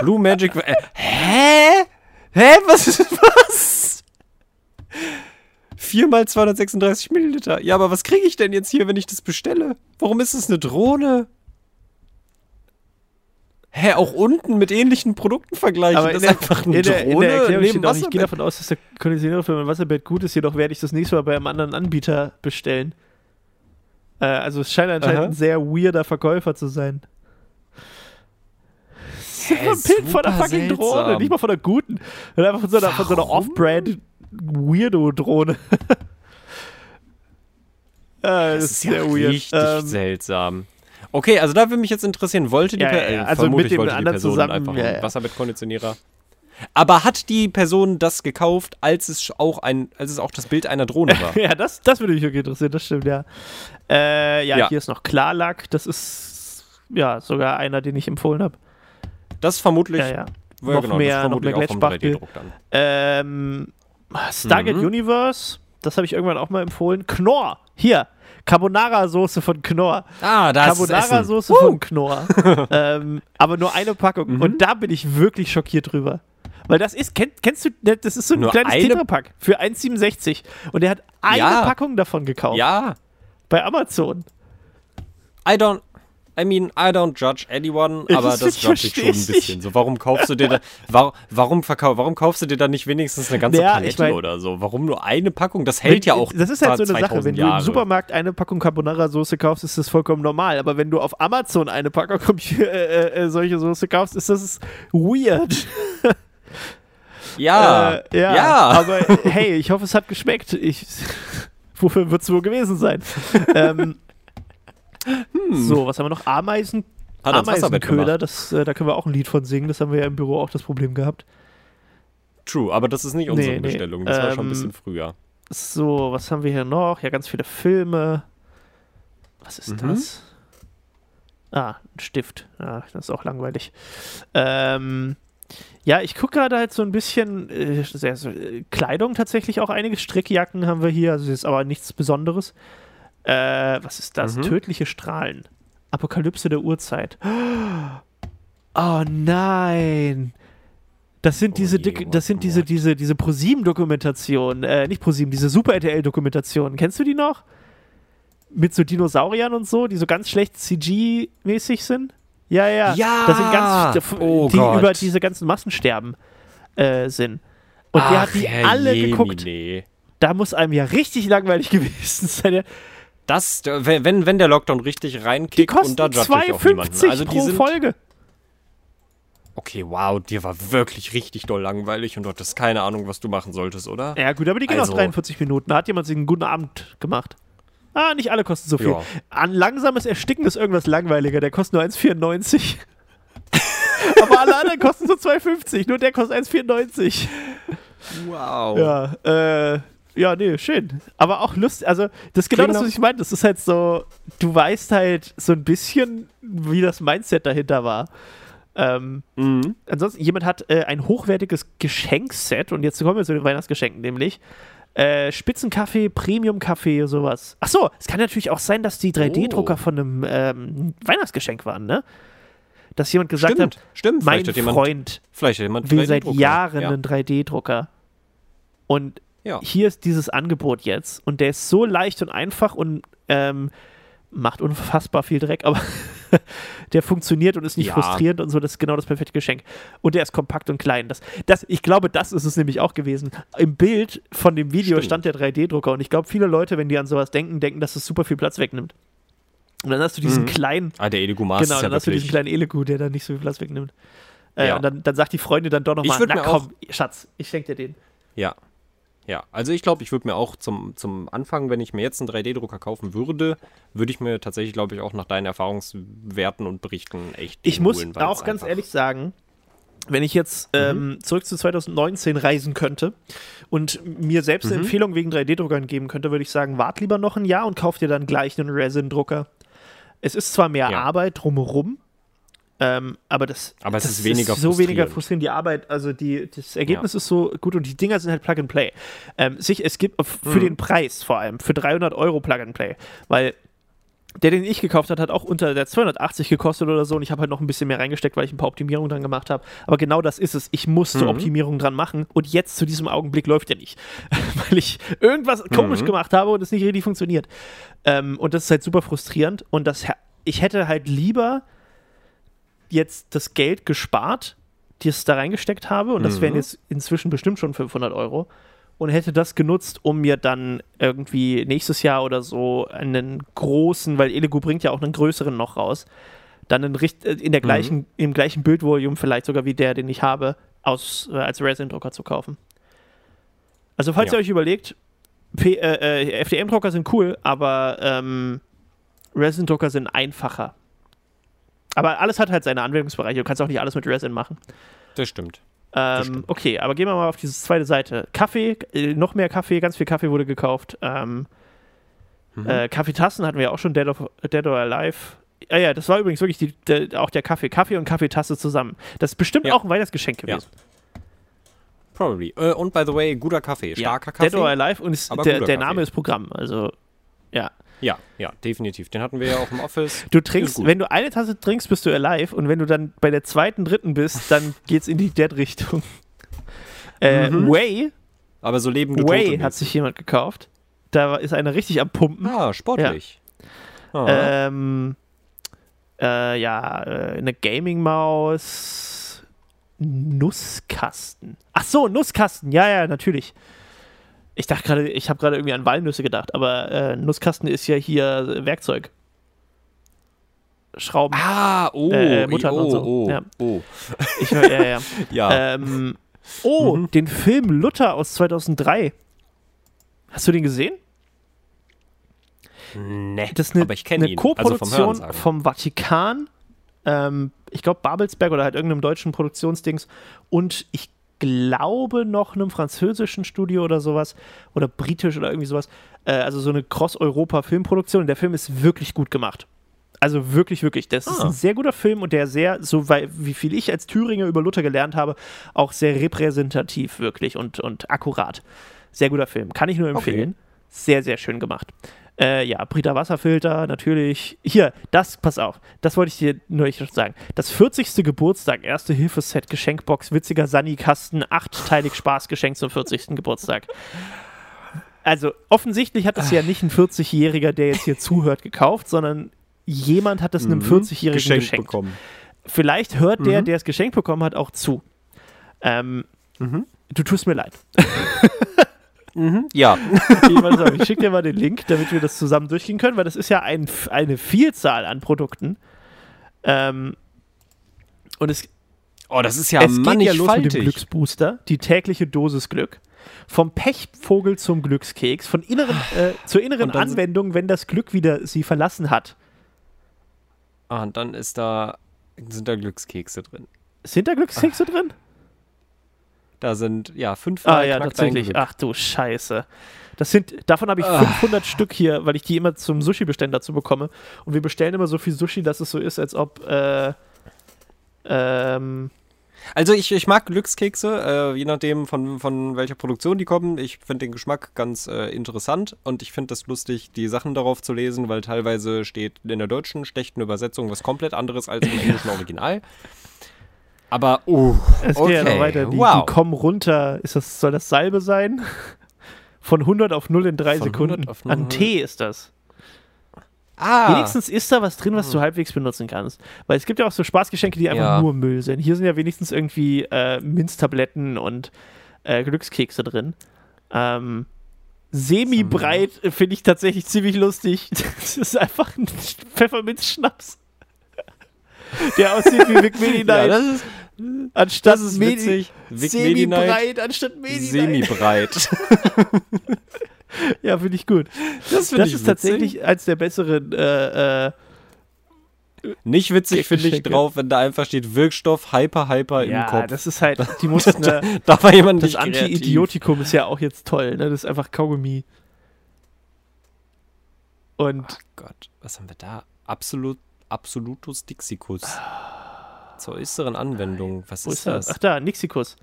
Blue Magic. Äh, hä? Hä? Was ist was? 4 mal 236 Milliliter. Ja, aber was kriege ich denn jetzt hier, wenn ich das bestelle? Warum ist es eine Drohne? Hä, auch unten mit ähnlichen Produkten vergleichen. Aber das ist der, einfach eine in der, in Drohne der Erklärung neben steht auch, ich gehe davon aus, dass der Konditionierer für mein Wasserbett gut ist, jedoch werde ich das nächste Mal bei einem anderen Anbieter bestellen. Äh, also es scheint anscheinend Aha. ein sehr weirder Verkäufer zu sein. Das ist Hä, einfach ein Bild von super fucking Drohne, seltsam. nicht mal von einer guten. sondern Einfach von so einer, von so einer? Off-Brand Weirdo-Drohne. äh, das, ist sehr weird. richtig Ähm, seltsam. Okay, also da würde mich jetzt interessieren, wollte die Ja, Per- ja, äh, also vermutlich mit dem wollte die anderen Person zusammen, einfach ja, ja. Wasserbettkonditionierer. Aber hat die Person das gekauft, als es auch ein, als es auch das Bild einer Drohne war? Ja, das, das würde mich wirklich interessieren, das stimmt, ja. Äh, ja, Ja. hier ist noch Klarlack, das ist ja sogar einer, den ich empfohlen habe. Das vermutlich, Ja, ja. ja, noch genau, mehr- das noch vermutlich mehr Gletsspachtel. 3D-Druck dann. Ähm, Stargate Mhm. Universe, das habe ich irgendwann auch mal empfohlen. Knorr, hier, Carbonara-Soße von Knorr. Ah, da. Carbonara-Soße von Knorr. ähm, aber nur eine Packung. Mhm. Und da bin ich wirklich schockiert drüber. Weil das ist, kenn, kennst du, ne, das ist so ein Nur kleines eine- Tetrapack für 1,67. Und er hat eine Ja. Packung davon gekauft. Ja, Bei Amazon. I don't, I mean, I don't judge anyone, Ich- aber das das judge ich schon ein ich bisschen. So, warum kaufst du dir da, warum, warum, verkau warum kaufst du dir da nicht wenigstens eine ganze Ja, Palette ich mein- oder so? Warum nur eine Packung? Das hält ja Wenn- auch Das ist halt so eine Sache. 2000 Wenn du im Jahre. Supermarkt eine Packung Carbonara-Soße kaufst, ist das vollkommen normal. Aber wenn du auf Amazon eine Packung äh, äh, äh, solche Soße kaufst, ist das weird. Ja, Äh, ja, ja. Aber hey, ich hoffe, es hat geschmeckt. Ich, wofür wird es wohl gewesen sein? ähm, So, was haben wir noch? Ameisen, Hat Ameisenköder, das, äh, da können wir auch ein Lied von singen. Das haben wir ja im Büro auch das Problem gehabt. True, aber das ist nicht unsere Nee, Bestellung. Das war schon ein ähm, bisschen früher. So, was haben wir hier noch? Ja, ganz viele Filme. Was ist Mhm. das? Ah, ein Stift. Ja, das ist auch langweilig. Ähm, ja, ich gucke gerade halt so ein bisschen äh, äh, Kleidung tatsächlich auch einige Strickjacken haben wir hier, also ist aber nichts Besonderes. Äh, was ist das? Mhm. Tödliche Strahlen. Apokalypse der Urzeit. Oh nein. Das sind Oh diese, je, Dick- das sind what- diese, diese, diese ProSieben-Dokumentationen, äh, nicht ProSieben, diese Super RTL-Dokumentationen. Kennst du die noch? Mit so Dinosauriern und so, die so ganz schlecht CG-mäßig sind? Ja, ja. Ja! Das sind ganz, Oh die Gott. über diese ganzen Massensterben äh, sind. Und der hat die Ach, alle Jemine. geguckt. Da muss einem ja richtig langweilig gewesen sein. Das, wenn, wenn der Lockdown richtig reinkickt und da judge ich auch niemanden. 2,50 Also die pro sind, Folge. Okay, wow, dir war wirklich richtig doll langweilig und du hattest keine Ahnung, was du machen solltest, oder? Ja, gut, aber die gehen Also- auch 43 Minuten. Da hat jemand sich einen guten Abend gemacht. Ah, nicht alle kosten so viel. Ja. An langsames Ersticken ist irgendwas langweiliger. Der kostet nur 1,94. aber alle anderen kosten so 2,50. Nur der kostet 1,94. Wow. Ja, äh, ja, nee, schön. Aber auch lustig. Also, das ist genau Klingt das, was ich meine. Das ist halt so, du weißt halt so ein bisschen, wie das Mindset dahinter war. Ähm, Mhm. ansonsten, jemand hat äh, ein hochwertiges Geschenkset und jetzt kommen wir zu den Weihnachtsgeschenken, nämlich äh, Spitzenkaffee, Premium-Kaffee, sowas. Ach so, es kann natürlich auch sein, dass die 3D-Drucker Oh. von einem ähm, Weihnachtsgeschenk waren, ne? Dass jemand gesagt Stimmt, hat, stimmt. mein Vielleicht hat jemand, Freund vielleicht jemand will seit 3D-Drucker. Jahren ja. einen 3D-Drucker. Und Ja. hier ist dieses Angebot jetzt. Und der ist so leicht und einfach und ähm, macht unfassbar viel Dreck, aber der funktioniert und ist nicht Ja. frustrierend und so. Das ist genau das perfekte Geschenk. Und der ist kompakt und klein. Das, das, ich glaube, das ist es nämlich auch gewesen. Im Bild von dem Video Stimmt. stand der 3D-Drucker und ich glaube, viele Leute, wenn die an sowas denken, denken, dass es super viel Platz wegnimmt. Und dann hast du diesen Mhm. kleinen, Ah, der Elegumas genau, ist ja dann hast du diesen wirklich... kleinen Elegu, der dann nicht so viel Platz wegnimmt. Äh, Ja. Und dann, dann sagt die Freundin dann doch nochmal, na komm, Schatz, ich schenke dir den. Ja. Ja, also ich glaube, ich würde mir auch zum, zum Anfang, wenn ich mir jetzt einen 3D-Drucker kaufen würde, würde ich mir tatsächlich, glaube ich, auch nach deinen Erfahrungswerten und Berichten echt Ich muss holen, auch ganz ehrlich sagen, wenn ich jetzt ähm, zurück zu 2019 reisen könnte und mir selbst eine Mhm. Empfehlung wegen 3D-Druckern geben könnte, würde ich sagen, wart lieber noch ein Jahr und kauf dir dann gleich einen Resin-Drucker. Es ist zwar mehr Ja. Arbeit drumherum, ähm, aber das, Aber es das ist weniger so weniger frustrierend. Die Arbeit, also die, das Ergebnis ist so gut und die Dinger sind halt Plug and Play. Ähm, sich, es gibt für Mhm. den Preis vor allem, für 300 Euro Plug and Play, weil der, den ich gekauft habe, hat auch unter der 280 gekostet oder so und ich habe halt noch ein bisschen mehr reingesteckt, weil ich ein paar Optimierungen dran gemacht habe. Aber genau das ist es. Ich musste Mhm. Optimierungen dran machen und jetzt zu diesem Augenblick läuft er nicht, weil ich irgendwas komisch Mhm. gemacht habe und es nicht richtig funktioniert. Ähm, und das ist halt super frustrierend und das, ich hätte halt lieber jetzt das Geld gespart, das ich da reingesteckt habe und das wären Mhm. jetzt inzwischen bestimmt schon 500 Euro und hätte das genutzt, um mir dann irgendwie nächstes Jahr oder so einen großen, weil Elegu bringt ja auch einen größeren noch raus, dann richt- äh, in der gleichen, im gleichen Bildvolumen vielleicht sogar wie der, den ich habe, aus, äh, als Resin-Drucker zu kaufen. Also falls Ja. ihr euch überlegt, äh, äh, FDM-Drucker sind cool, aber ähm, Resin-Drucker sind einfacher. Aber alles hat halt seine Anwendungsbereiche. Du kannst auch nicht alles mit Resin machen. Das stimmt. Ähm, stimmt. okay, aber gehen wir mal auf diese zweite Seite. Kaffee, äh, noch mehr Kaffee, ganz viel Kaffee wurde gekauft. Ähm, Mhm. äh, Kaffeetassen hatten wir ja auch schon, Dead, of, Dead or Alive. Ja, ja, das war übrigens wirklich die, der, auch der Kaffee. Kaffee und Kaffeetasse zusammen. Das ist bestimmt Ja. auch ein Weihnachtsgeschenk Ja. gewesen. Probably. Äh, und by the way, guter Kaffee, starker Dead or Kaffee. Alive und ist, der, der Kaffee. Name ist Programm. Also, ja. Ja, ja, definitiv. Den hatten wir ja auch im Office. Du trinkst, wenn du eine Tasse trinkst, bist du alive und wenn du dann bei der zweiten, dritten bist, dann geht's in die Dead-Richtung. Äh, Mhm. Whey, Aber so lebende Whey Tote hat sich jemand gekauft. Da ist einer richtig am Pumpen. Ah, sportlich. Ah. Ähm, äh, ja, äh, eine Gaming-Maus. Nusskasten. Ach so, Nusskasten. Ja, ja, natürlich. Ich dachte gerade, ich habe gerade irgendwie an Walnüsse gedacht, aber äh, Nusskasten ist ja hier Werkzeug. Schrauben. Ah, oh, Äh, Muttern oh, und so. oh, Ja. oh. Ich, ja, ja, ja. Ähm, oh, Mhm. den Film Luther aus 2003. Hast du den gesehen? Nee, Das ist eine, aber ich kenne eine. Also vom Co-Produktion Hörensagen. vom Vatikan, ähm, ich glaube Babelsberg oder halt irgendeinem deutschen Produktionsdings und ich glaube noch einem französischen Studio oder sowas oder britisch oder irgendwie sowas. Äh, also so eine Cross-Europa-Filmproduktion. Der Film ist wirklich gut gemacht. Also wirklich, wirklich. Das ist Ah. ein sehr guter Film und der sehr, so wie viel ich als Thüringer über Luther gelernt habe, auch sehr repräsentativ wirklich und, und akkurat. Sehr guter Film. Kann ich nur empfehlen. Sehr, sehr schön gemacht. Äh, ja, Brita Wasserfilter, natürlich. Hier, das, pass auf, das wollte ich dir nur nicht sagen. Das 40. Geburtstag, erste Hilfeset, Geschenkbox, witziger Sani-Kasten, achtteilig Spaßgeschenk zum 40. Geburtstag. Also, offensichtlich hat es ja nicht ein 40-Jähriger, der jetzt hier zuhört, gekauft, sondern jemand hat es einem 40-Jährigen Geschenkt geschenkt. bekommen. Vielleicht hört der, Mhm. der es geschenkt bekommen hat, auch zu. Ähm, Mhm. Du tust mir leid. Mhm. Ja. Okay, ich schicke dir mal den Link, damit wir das zusammen durchgehen können, weil das ist ja ein, eine Vielzahl an Produkten. Ähm, und es, Oh, das ist ja es geht ja los mit dem mannigfaltig. Glücksbooster, die tägliche Dosis Glück. Vom Pechvogel zum Glückskeks, von inneren, äh, zur inneren Anwendung, wenn das Glück wieder sie verlassen hat. Ah, und dann ist da, sind da Glückskekse drin. Sind da Glückskekse drin? Da sind, ja, fünf Ah ja, tatsächlich. Ach du Scheiße. Das sind, davon habe ich Ah. 500 Stück hier, weil ich die immer zum Sushi-Bestellen dazu bekomme. Und wir bestellen immer so viel Sushi, dass es so ist, als ob, äh, ähm, Also ich, ich mag Glückskekse, äh, je nachdem von, von welcher Produktion die kommen. Ich finde den Geschmack ganz äh, interessant und ich finde das lustig, die Sachen darauf zu lesen, weil teilweise steht in der deutschen schlechten Übersetzung was komplett anderes als im englischen Original. Aber, uh, es okay, geht ja noch weiter. Die, wow. die kommen runter. Ist das, soll das Salbe sein? Von 100 auf 0 in drei Von Sekunden. 100 auf 0. An Tee ist das. ah, Wenigstens ist da was drin, was du halbwegs benutzen kannst. Weil es gibt ja auch so Spaßgeschenke, die einfach Ja. nur Müll sind. Hier sind ja wenigstens irgendwie äh, Minztabletten und äh, Glückskekse drin. Ähm, Semi-breit finde ich tatsächlich ziemlich lustig. Das ist einfach ein Pfefferminzschnaps. Der aussieht wie Vic Medi ja, Night. das ist, anstatt das ist witzig. Semi-breit anstatt Medi semi-breit. Ja, finde ich gut. Das Das ist tatsächlich eins der besseren äh, äh, Nicht witzig finde ich drauf, wenn da einfach steht Wirkstoff Hyper Hyper ja, im Kopf. das ist halt, die mussten, äh, da war jemand das. Anti-Idiotikum ist ja auch jetzt toll, ne? Das ist einfach Kaugummi. Und Ach Gott, was haben wir da? Absolut, Absolutus Dixicus. Zur äußeren Anwendung. Was wo ist ist das? Ach da, Nixikus.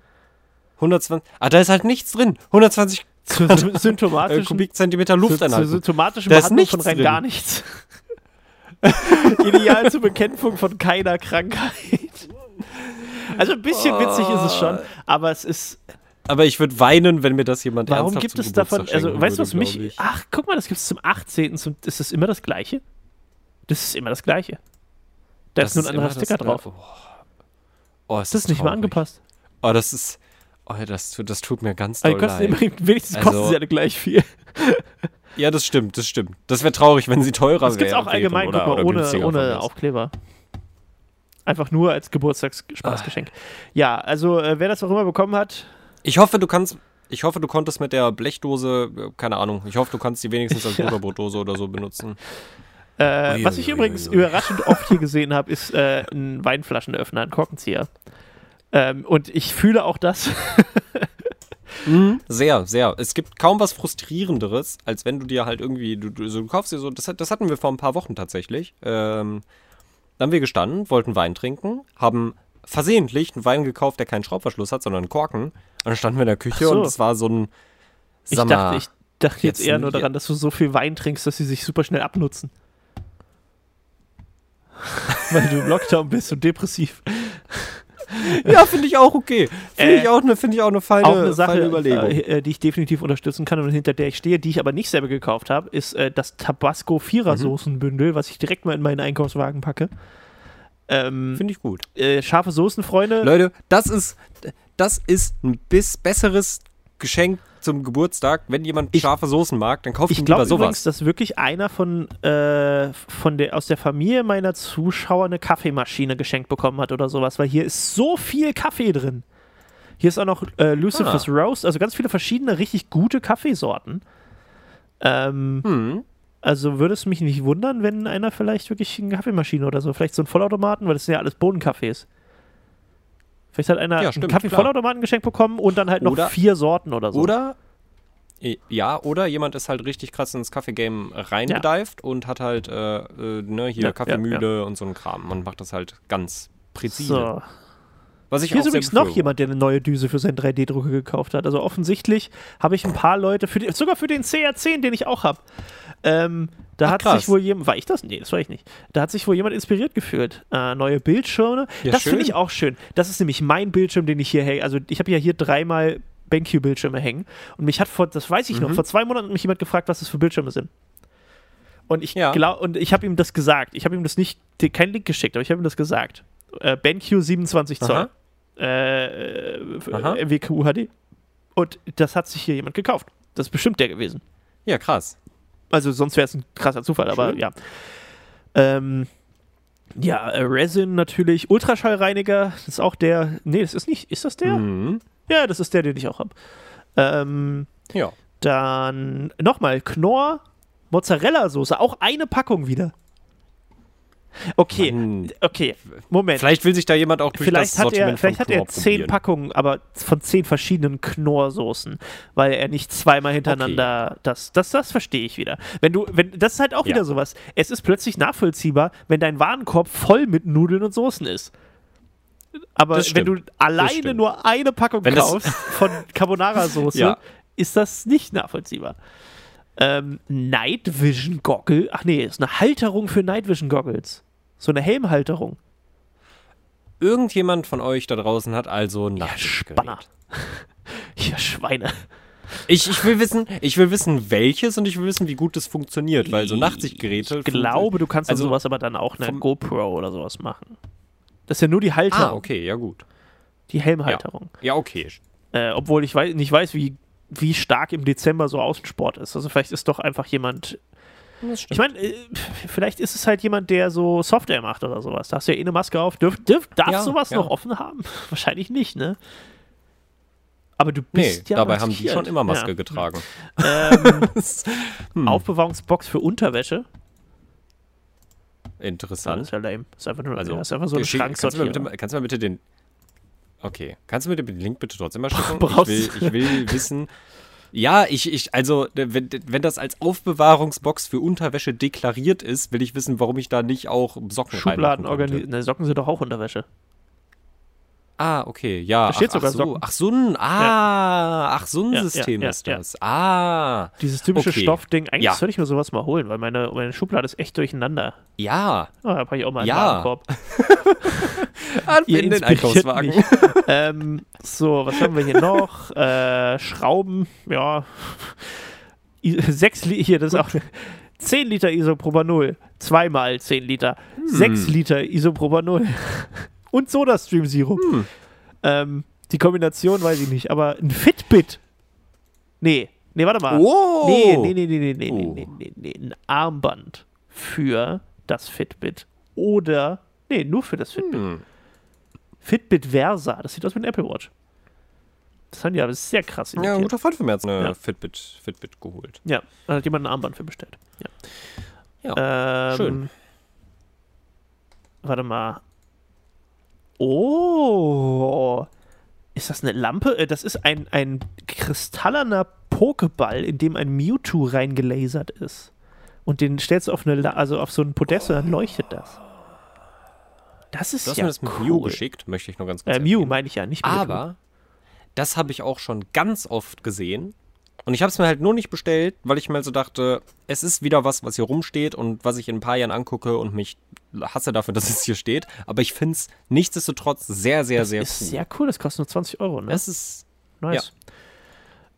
120. Ah, da ist halt nichts drin. 120 Zur sy- äh, symptomatischen, Kubikzentimeter zur, Luft zur einhalten. symptomatischen Da ist Behandlung von nichts rein drin. gar nichts. Ideal zur Bekämpfung von keiner Krankheit. Also ein bisschen witzig ist es schon, aber es ist Aber ich würde weinen, wenn mir das jemand Warum ernsthaft gibt es davon, Geburtstag also schenken weißt du, was mich, ach, guck mal, das gibt es zum 18. Zum, ist das immer das Gleiche? Das ist immer das Gleiche. Da Das ist nur ein immer anderer Sticker drauf. Gleiche. Oh, es Das ist nicht mal angepasst. Oh, das ist. Oh, das, tut- das tut mir ganz doll kosten leid. immerhin, wenigstens kosten Also- sie alle gleich viel. Ja, das stimmt, das stimmt. Das wäre traurig, wenn sie teurer wären. Das gibt es auch allgemein, oder, guck mal, ohne, ohne. Aufkleber. Einfach nur als Geburtstagsspaßgeschenk. Ja, also äh, wer das auch immer bekommen hat, Ich hoffe, du kannst. Ich hoffe, du konntest mit der Blechdose, äh, keine Ahnung, ich hoffe, du kannst die wenigstens als. Butterbrotdose oder so benutzen. Äh, Ui, was ich ui, übrigens ui, überraschend oft hier gesehen habe, ist äh, ein Weinflaschenöffner, ein Korkenzieher. Ähm, und ich fühle auch das. Sehr, sehr. Es gibt kaum was Frustrierenderes, als wenn du dir halt irgendwie, du, du, so, du kaufst dir so, das, das hatten wir vor ein paar Wochen tatsächlich. Ähm, da haben wir gestanden, wollten Wein trinken, haben versehentlich einen Wein gekauft, der keinen Schraubverschluss hat, sondern einen Korken. Und dann standen wir in der Küche so. und es war so ein, Ich sag dachte, mal, ich dachte jetzt jetzt eher nur daran, dass du so viel Wein trinkst, dass sie sich super schnell abnutzen. Weil du im Lockdown bist und depressiv. ja, finde ich auch okay. Finde Äh, ich auch eine, finde ich auch eine feine, Auch eine Sache, feine Überlegung. äh, äh, die ich definitiv unterstützen kann und hinter der ich stehe, die ich aber nicht selber gekauft habe, ist äh, das Tabasco Vierer-Soßenbündel, was ich direkt mal in meinen Einkaufswagen packe. Ähm, Finde ich gut. äh, scharfe Soßen, Freunde. Leute, das ist, das ist ein bis besseres Geschenk zum Geburtstag. Wenn jemand Ich- scharfe Soßen mag, dann kauft Ich ihm glaube lieber übrigens, sowas. dass wirklich einer von, äh, von der, aus der Familie meiner Zuschauer eine Kaffeemaschine geschenkt bekommen hat oder sowas, weil hier ist so viel Kaffee drin. Hier ist auch noch äh, Lucifer's Ah. Roast, also ganz viele verschiedene richtig gute Kaffeesorten. Ähm, Hm. Also würde es mich nicht wundern, wenn einer vielleicht wirklich eine Kaffeemaschine oder so, vielleicht so einen Vollautomaten, weil das sind ja alles Bohnenkaffees. Vielleicht hat einer Ja, einen stimmt, Kaffee-Vollautomaten geschenkt bekommen und dann halt noch Oder- vier Sorten oder so. Oder ja, oder jemand ist halt richtig krass ins Kaffee-Game reingedived und hat halt äh, äh, ne, hier Ja, Kaffeemühle und so ein Kram. Man macht das halt ganz präzise. So. Was ich Hier ist übrigens noch jemand, der eine neue Düse für seinen 3D-Drucker gekauft hat. Also offensichtlich habe ich ein paar Leute, für die, sogar für den CR10, den ich auch habe. Ähm, da Ach, hat krass. sich wohl jemand, war ich das? Nee, das war ich nicht. Da hat sich wohl jemand inspiriert gefühlt. Äh, neue Bildschirme. Ja, das finde ich auch schön. Das ist nämlich mein Bildschirm, den ich hier hänge. Also ich habe ja hier dreimal BenQ-Bildschirme hängen. Und mich hat vor, das weiß ich noch, Mhm. vor zwei Monaten mich jemand gefragt, was das für Bildschirme sind. Und ich Ja. glaube, und ich habe ihm das gesagt. Ich habe ihm das nicht, keinen Link geschickt, aber ich habe ihm das gesagt. Äh, BenQ 27 Zoll äh, äh. MWQ HD. Und das hat sich hier jemand gekauft. Das ist bestimmt der gewesen. Ja, krass. Also sonst wäre es ein krasser Zufall, aber Schön. ja. Ähm, ja, äh, Resin natürlich. Ultraschallreiniger, das ist auch der. Nee, das ist nicht. Ist das der? Mhm. Ja, das ist der, den ich auch habe. Ähm, Ja. dann nochmal Knorr, Mozzarella-Soße, auch eine Packung wieder. Okay, Mann. okay, Moment. Vielleicht will sich da jemand auch durch Vielleicht das hat er, vielleicht hat er zehn. Packungen, aber von zehn verschiedenen Knorrsoßen, weil er nicht zweimal hintereinander das, das, das verstehe ich wieder. Wenn du, wenn, das ist halt auch Ja. wieder sowas. Es ist plötzlich nachvollziehbar, wenn dein Warenkorb voll mit Nudeln und Soßen ist. Aber wenn du alleine nur eine Packung Wenn kaufst von Carbonara-Soße, Ja. ist das nicht nachvollziehbar. Ähm, Night Vision Goggle, ach nee, ist eine Halterung für Night Vision Goggles. So eine Helmhalterung. Irgendjemand von euch da draußen hat also ein Ja, Nachtsichtgerät. Spanner. Ja, Schweine. Ich, ich will wissen, ich will wissen, welches und ich will wissen, wie gut das funktioniert, weil so Nachtsichtgeräte. Ich glaube, du kannst also sowas aber dann auch eine GoPro oder sowas machen. Das ist ja nur die Halterung, Ah, okay, ja gut. die Helmhalterung. Ja, okay. Äh, obwohl ich wei nicht weiß, wie, wie stark im Dezember so Außensport ist. Also vielleicht ist doch einfach jemand. Das. Ich meine, äh, vielleicht ist es halt jemand, der so Software macht oder sowas. Da hast du ja eh eine Maske auf. Dürf, dürf, darfst Ja, sowas ja. noch offen haben? Wahrscheinlich nicht, ne? Aber du nee, bist ja dabei haben die schon immer Maske Ja. getragen. Ähm, Hm. Aufbewahrungsbox für Unterwäsche. Das Interessant. ist ja lame. Das ist einfach nur Also, ist einfach so ein Schick- kannst, du bitte, kannst du mir bitte den. Okay, kannst du mir den Link bitte trotzdem mal schicken? Ich will, ich will wissen. Ja, ich, ich, also, wenn, wenn das als Aufbewahrungsbox für Unterwäsche deklariert ist, will ich wissen, warum ich da nicht auch Socken Schubladen organisieren. Ne, Socken sind doch auch Unterwäsche. Ah, okay, ja. Da steht ach, sogar ach so, Socken. ach so ein, ah, ach so ein Ja, System ja, ist ja. das. Ah, Dieses typische Okay. Stoffding. Eigentlich Ja. sollte ich mir sowas mal holen, weil meine, meine Schublade ist echt durcheinander. ja. Oh, da habe ich auch mal einen Ja. Warenkorb. In den Einkaufswagen. ähm, so, was haben wir hier noch? Äh, Schrauben, ja. I- Sechs Liter, hier, das ist auch 10 Liter Isopropanol. Zweimal 10 Liter. Hm. 6 Liter Isopropanol. Und Sodastream-Sirup. Hm. Ähm, die Kombination weiß ich nicht, aber ein Fitbit. Nee, nee, warte mal. Oh. Nee, nee, nee, nee, nee, nee, Oh. nee, nee, nee, ein Armband für das Fitbit. Oder, nee, nur für das Fitbit. Hm. Fitbit Versa, das sieht aus wie ein Apple Watch. Das haben die aber sehr krass Ja, ein imitiert. guter Freund von mir hat eine Ja. Fitbit, Fitbit geholt. Ja, da hat jemand ein Armband für bestellt. Ja, Ähm, schön. Warte mal. Oh. Ist das eine Lampe? Äh, Das ist ein, ein kristallerner Pokeball, in dem ein Mewtwo reingelasert ist. Und den stellst du auf eine, also auf so ein Podest und dann leuchtet das. Das ist Du hast ja mir das mit cool. Mew geschickt, möchte ich nur ganz kurz Äh, Mew meine ich ja, nicht Mewtwo. Aber das habe ich auch schon ganz oft gesehen. Und ich habe es mir halt nur nicht bestellt, weil ich mir so dachte, es ist wieder was, was hier rumsteht und was ich in ein paar Jahren angucke und mich hasse dafür, dass es hier steht. Aber ich finde es nichtsdestotrotz sehr, sehr, das sehr ist cool. sehr cool, das kostet nur 20 Euro, ne? Es ist nice.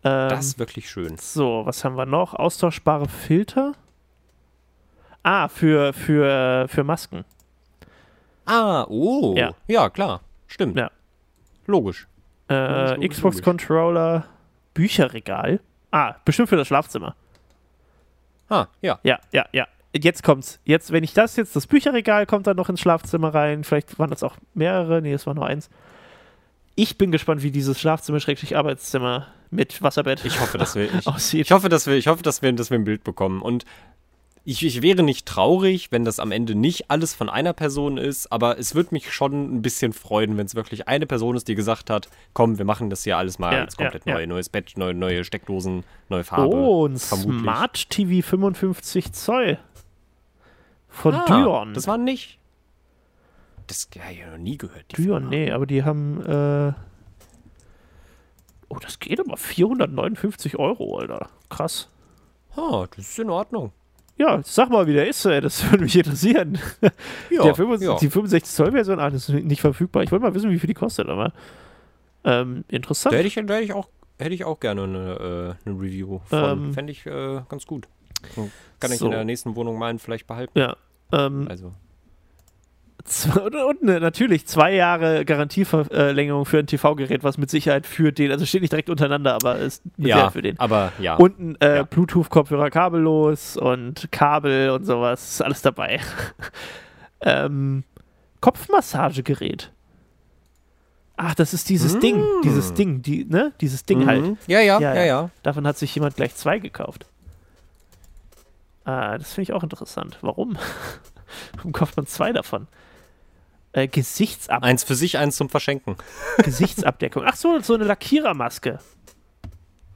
Ähm, das ist wirklich schön. So, was haben wir noch? Austauschbare Filter. Ah, für, für, für Masken. Ah, oh. Ja. Ja, klar. Stimmt. Ja. Logisch. Äh, logisch, Xbox logisch. Controller, Bücherregal. Ah, bestimmt für das Schlafzimmer. Ah, ja. Ja, ja, ja. Jetzt kommt's. Jetzt, wenn ich das jetzt, das Bücherregal kommt dann noch ins Schlafzimmer rein. Vielleicht waren das auch mehrere. Nee, es war nur eins. Ich bin gespannt, wie dieses Schlafzimmer-Arbeitszimmer mit Wasserbett Ich hoffe, dass wir, ich, aussieht. ich hoffe, dass wir, ich hoffe, dass wir, dass wir ein Bild bekommen. Und ich, ich wäre nicht traurig, wenn das am Ende nicht alles von einer Person ist, aber es würde mich schon ein bisschen freuen, wenn es wirklich eine Person ist, die gesagt hat, komm, wir machen das hier alles mal Ja, als komplett ja, neu. ja. Neues Bett, neue, neue Steckdosen, neue Farbe. Oh, ein vermutlich. Smart TV 55 Zoll. Von ah. Das war nicht. Das habe ich ja noch nie gehört. die Dyon, Firma. nee, aber die haben. Äh oh, das geht aber 459 Euro, Alter. Krass. Ah, das ist in Ordnung. Ja, sag mal, wie der ist, ey. das würde mich interessieren. Ja, der 65, ja. Die 65 Zoll Version, ah, das ist nicht verfügbar. Ich wollte mal wissen, wie viel die kostet, aber ähm, interessant. Da hätte ich, da hätte ich, auch, hätte ich auch gerne eine, äh, eine Review von. Ähm, Fände ich äh, ganz gut. So, Kann ich so. in der nächsten Wohnung meinen vielleicht behalten. Ja. Ähm, Also, und, ne, natürlich zwei Jahre Garantieverlängerung für ein TV-Gerät, was mit Sicherheit für den, also steht nicht direkt untereinander, aber ist mit ja, Sicherheit für den. aber ja. Und ein äh, Ja. Bluetooth-Kopfhörer kabellos und Kabel und sowas. Ist alles dabei. ähm, Kopfmassagegerät. Ach, das ist dieses Mm. Ding. Dieses Ding, die, ne? Dieses Ding Mhm. halt. Ja, ja, Ja, ja, ja. ja. Davon hat sich jemand gleich zwei gekauft. Ah, das finde ich auch interessant. Warum? Warum kauft man zwei davon? Äh, Gesichtsab Eins für sich, eins zum Verschenken. Gesichtsabdeckung. Ach so, so eine Lackierermaske.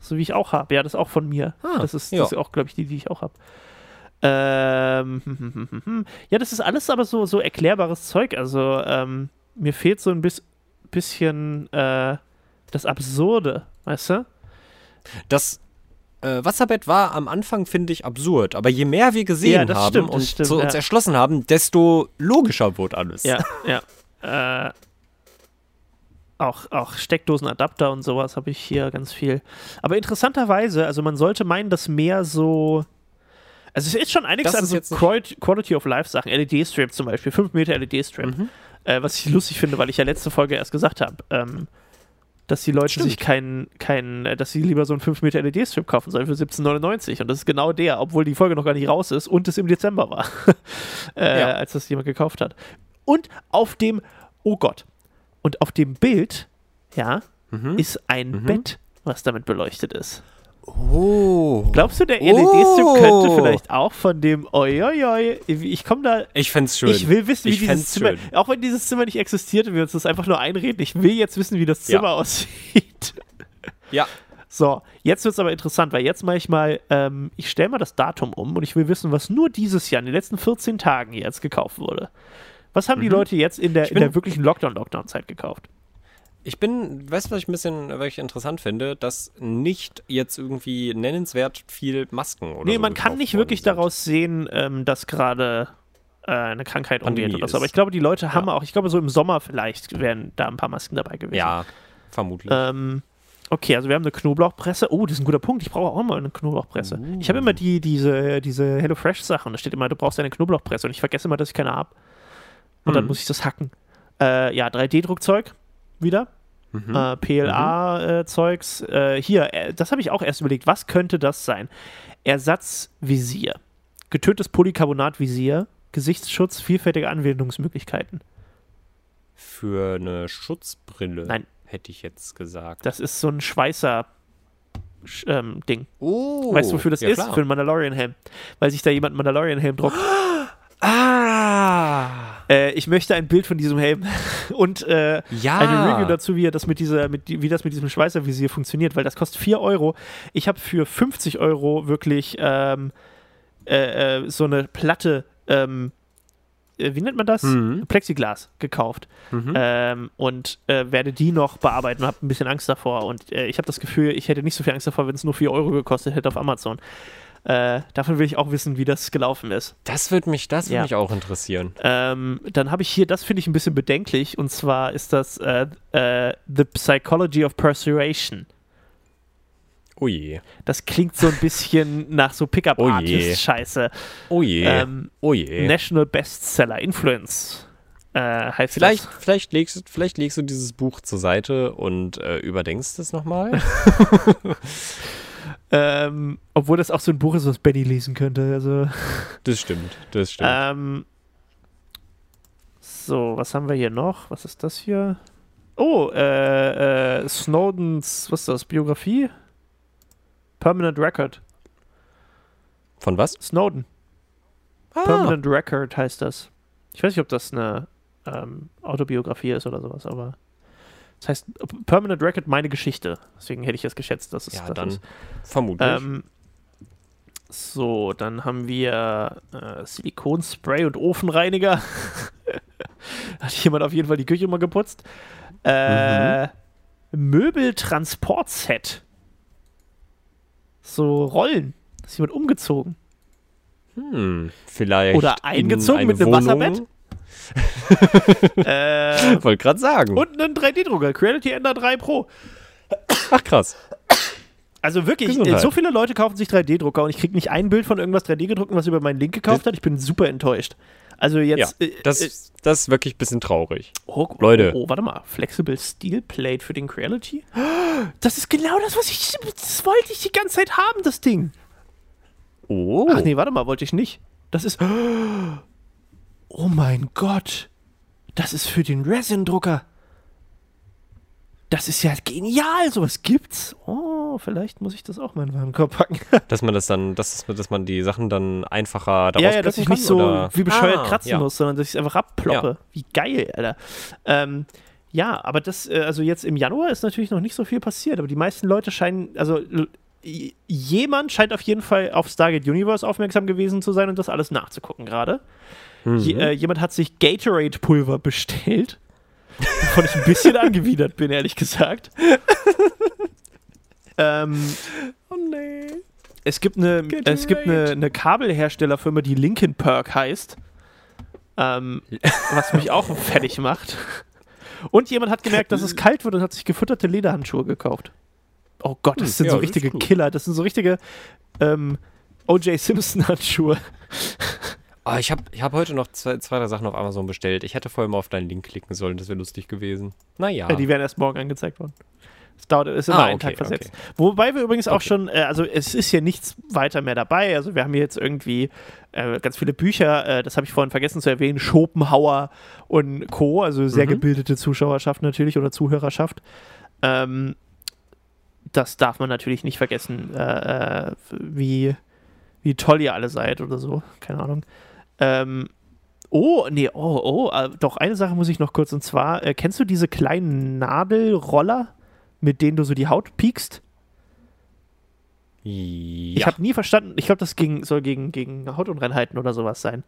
So wie ich auch habe. Ja, das ist auch von mir. Ah, das, ist, ja. das ist auch, glaube ich, die, die ich auch habe. Ähm, hm, hm, hm, hm, hm. ja, das ist alles aber so, so erklärbares Zeug. Also, ähm, mir fehlt so ein bis, bisschen äh, das Absurde, weißt du? Das äh, Wasserbett war am Anfang, finde ich, absurd. Aber je mehr wir gesehen Ja, haben stimmt, und stimmt, uns ja. erschlossen haben, desto logischer wurde alles. Ja, ja. Äh, auch, auch Steckdosenadapter und sowas habe ich hier ganz viel. Aber interessanterweise, also man sollte meinen, dass mehr so. Also es ist schon einiges Das an so Quality of Life Sachen. LED-Strip zum Beispiel, 5 Meter LED-Strip. Mhm. Äh, was ich lustig finde, weil ich ja letzte Folge erst gesagt habe, ähm, dass die Leute Stimmt. sich keinen, keinen, äh, dass sie lieber so einen 5 Meter LED-Strip kaufen sollen für 17,99. Und das ist genau der, obwohl die Folge noch gar nicht raus ist und es im Dezember war, äh, Ja. als das jemand gekauft hat. Und auf dem, oh Gott, und auf dem Bild, ja, Mhm. ist ein Mhm. Bett, was damit beleuchtet ist. Oh. Glaubst du, der LED-Strip Oh. könnte vielleicht auch von dem, oi, oi, oi, ich komme da Ich fänd's schön. ich will wissen, wie Ich dieses Zimmer, schön. auch wenn dieses Zimmer nicht existiert und wir uns das einfach nur einreden, ich will jetzt wissen, wie das Ja. Zimmer aussieht. Ja. So, jetzt wird es aber interessant, weil jetzt mache ich mal, ähm, ich stelle mal das Datum um und ich will wissen, was nur dieses Jahr, in den letzten 14 Tagen jetzt gekauft wurde. Was haben die Mhm. Leute jetzt in der, in der wirklichen Lockdown-Lockdown-Zeit gekauft? Ich bin, weißt du, was ich ein bisschen was ich interessant finde, dass nicht jetzt irgendwie nennenswert viel Masken oder nee, so man kann nicht wirklich sind. daraus sehen, ähm, dass gerade äh, eine Krankheit umgeht oder so. ist. Aber ich glaube, die Leute haben auch, ich glaube, so im Sommer vielleicht wären da ein paar Masken dabei gewesen. Ja, vermutlich. Ähm, okay, also wir haben eine Knoblauchpresse. Oh, das ist ein guter Punkt. Ich brauche auch mal eine Knoblauchpresse. Uh. Ich habe immer die, diese, diese HelloFresh-Sachen. Da steht immer, du brauchst eine Knoblauchpresse. Und ich vergesse immer, dass ich keine habe. Und dann Mhm. muss ich das hacken. Äh, ja, 3D-Druckzeug wieder. Mhm. Äh, PLA-Zeugs. Äh, hier, äh, das habe ich auch erst überlegt. Was könnte das sein? Ersatzvisier. Getöntes Polycarbonat-Visier. Gesichtsschutz, vielfältige Anwendungsmöglichkeiten. Für eine Schutzbrille Nein. hätte ich jetzt gesagt. Das ist so ein Schweißer. Sch- Ähm, Ding. oh, Weißt du, wofür das ja, ist? Klar. Für einen Mandalorian-Helm. Weil sich da jemand einen Mandalorian-Helm druckt. Ah! Äh, ich möchte ein Bild von diesem Helm und äh, Ja. eine Review dazu, wie, er das mit dieser, mit, wie das mit diesem Schweißervisier funktioniert, weil das kostet 4 Euro. Ich habe für 50 Euro wirklich ähm, äh, äh, so eine Platte, ähm, äh, wie nennt man das? Mhm. Plexiglas gekauft Mhm. ähm, und äh, werde die noch bearbeiten und habe ein bisschen Angst davor. Und äh, ich habe das Gefühl, ich hätte nicht so viel Angst davor, wenn es nur 4 Euro gekostet hätte auf Amazon. Äh, davon will ich auch wissen, wie das gelaufen ist. Das würde mich, das würde Ja. mich auch interessieren. Ähm, dann habe ich hier, das finde ich ein bisschen bedenklich, und zwar ist das äh, äh, The Psychology of Persuasion. Oh je. Das klingt so ein bisschen nach so. Pickup-Artist-Scheiße. Oh je. Ähm, oh je. National Bestseller, Influence äh, heißt Vielleicht, das. vielleicht, legst, vielleicht legst du dieses Buch zur Seite und äh, überdenkst es nochmal. Ähm, obwohl das auch so ein Buch ist, was Benny lesen könnte. Also, Das stimmt, das stimmt. ähm, so, was haben wir hier noch? Was ist das hier? Oh, äh, äh, Snowdens, was ist das, Biografie? Permanent Record. Von was? Snowden. Ah. Permanent Record heißt das. Ich weiß nicht, ob das eine ähm, Autobiografie ist oder sowas, aber das heißt Permanent Record meine Geschichte. Deswegen hätte ich es geschätzt, dass es Ja, das dann ist. vermutlich. Ähm, so, dann haben wir äh, Silikonspray und Ofenreiniger. Hat jemand auf jeden Fall die Küche mal geputzt. Äh, Möbeltransportset. So Rollen. Ist jemand umgezogen? hm, vielleicht. Oder eingezogen in mit eine einem Wohnung. Wasserbett? äh, Wollte gerade sagen. und einen 3D-Drucker. Creality Ender 3 Pro. Ach krass. Also wirklich, Gesundheit. so viele Leute kaufen sich 3D-Drucker und ich kriege nicht ein Bild von irgendwas 3D gedruckt, was über meinen Link gekauft hat. Ich bin super enttäuscht. Also Ja, jetzt. äh, das, äh, das ist wirklich ein bisschen traurig. oh, Leute. Oh, oh, warte mal. Flexible Steel Plate für den Creality? Das ist genau das, was ich. Das wollte ich die ganze Zeit haben, das Ding. Oh. Ach nee, warte mal, wollte ich nicht. Das ist. Oh mein Gott. Das ist für den Resin-Drucker. Das ist ja genial. Sowas gibt's. Oh, vielleicht muss ich das auch mal in den Warenkorb packen. Dass man das dann, dass, dass man die Sachen dann einfacher daraus ja, ja, dass ich kann, nicht so oder? wie bescheuert Ah, kratzen ja. muss, sondern dass ich es einfach abploppe. Wie geil, Alter. Ähm, ja, aber das, äh, also jetzt im Januar ist natürlich noch nicht so viel passiert, aber die meisten Leute scheinen, also jemand scheint auf jeden Fall auf Stargate Universe aufmerksam gewesen zu sein und das alles nachzugucken gerade. Mhm. Je, äh, jemand hat sich Gatorade-Pulver bestellt. Wovon ich ein bisschen angewidert bin, ehrlich gesagt. ähm, Oh nee. es gibt eine, Gatorade. es gibt eine, eine Kabelherstellerfirma, die Linkin Perk heißt. Ähm, was mich auch fertig macht. Und jemand hat gemerkt, dass es kalt wird und hat sich gefütterte Lederhandschuhe gekauft. Oh Gott, das Hm, sind ja, so das richtige gut. Killer. Das sind so richtige ähm, O.J. Simpson-Handschuhe. Oh, ich habe ich hab heute noch zwei, zwei, drei Sachen auf Amazon bestellt. Ich hätte vorher mal auf deinen Link klicken sollen, das wäre lustig gewesen. Naja. Äh, die werden erst morgen angezeigt worden. Es dauert, ist immer Ah, einen okay, Tag versetzt. okay. Wobei wir übrigens auch Okay. schon, äh, also es ist hier nichts weiter mehr dabei. Also wir haben hier jetzt irgendwie äh, ganz viele Bücher, äh, das habe ich vorhin vergessen zu erwähnen, Schopenhauer und Co., also sehr Mhm. gebildete Zuschauerschaft natürlich oder Zuhörerschaft. Ähm, das darf man natürlich nicht vergessen, äh, äh, wie, wie toll ihr alle seid oder so. Keine Ahnung. Ähm, oh, nee, oh, oh, äh, doch, eine Sache muss ich noch kurz und zwar, äh, kennst du diese kleinen Nadelroller, mit denen du so die Haut piekst? Ich ja. habe nie verstanden, ich glaube, das ging, soll gegen, gegen Hautunreinheiten oder sowas sein.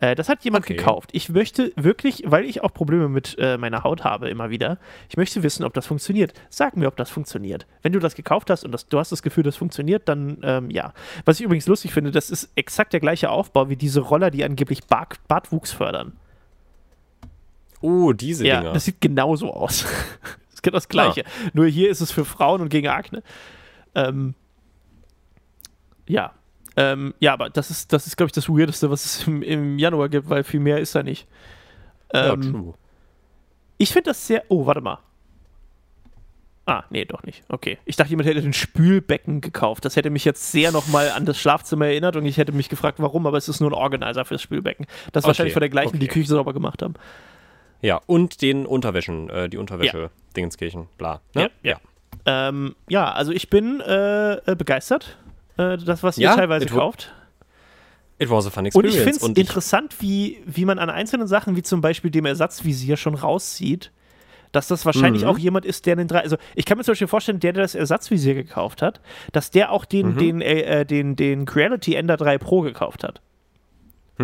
Äh, das hat jemand Okay. gekauft. Ich möchte wirklich, weil ich auch Probleme mit äh, meiner Haut habe immer wieder, ich möchte wissen, ob das funktioniert. Sag mir, ob das funktioniert. Wenn du das gekauft hast und das, du hast das Gefühl, das funktioniert, dann ähm, ja. Was ich übrigens lustig finde, das ist exakt der gleiche Aufbau wie diese Roller, die angeblich Bart, Bartwuchs fördern. Oh, diese Ja, Dinger. das sieht genauso aus. das ist genau das Gleiche. Nur hier ist es für Frauen und gegen Akne. Ähm, ja. Ähm, ja, aber das ist, das ist, glaube ich, das Weirdeste, was es im, im Januar gibt, weil viel mehr ist da nicht. ja, Ähm, true. ich finde das sehr. Oh, warte mal. Ah, nee, doch nicht. Okay. Ich dachte, jemand hätte den Spülbecken gekauft. Das hätte mich jetzt sehr nochmal an das Schlafzimmer erinnert und ich hätte mich gefragt, warum, aber es ist nur ein Organizer fürs Spülbecken. Das ist Okay, wahrscheinlich von der gleichen, die die okay. Küche sauber gemacht haben. Ja, und den Unterwäschen, äh, die Unterwäsche, Dingenskirchen, bla. Ja, Ne? ja. Ähm, ja, also ich bin äh, äh, begeistert, äh, das, was ihr Ja, teilweise kauft. It was a fun Und experience. ich finde es Und interessant, wie, wie man an einzelnen Sachen, wie zum Beispiel dem Ersatzvisier, schon rauszieht, dass das wahrscheinlich Mhm. auch jemand ist, der den drei. Also ich kann mir zum Beispiel vorstellen, der, der das Ersatzvisier gekauft hat, dass der auch den, Mhm. den, äh, äh, den, den Creality Ender 3 Pro gekauft hat.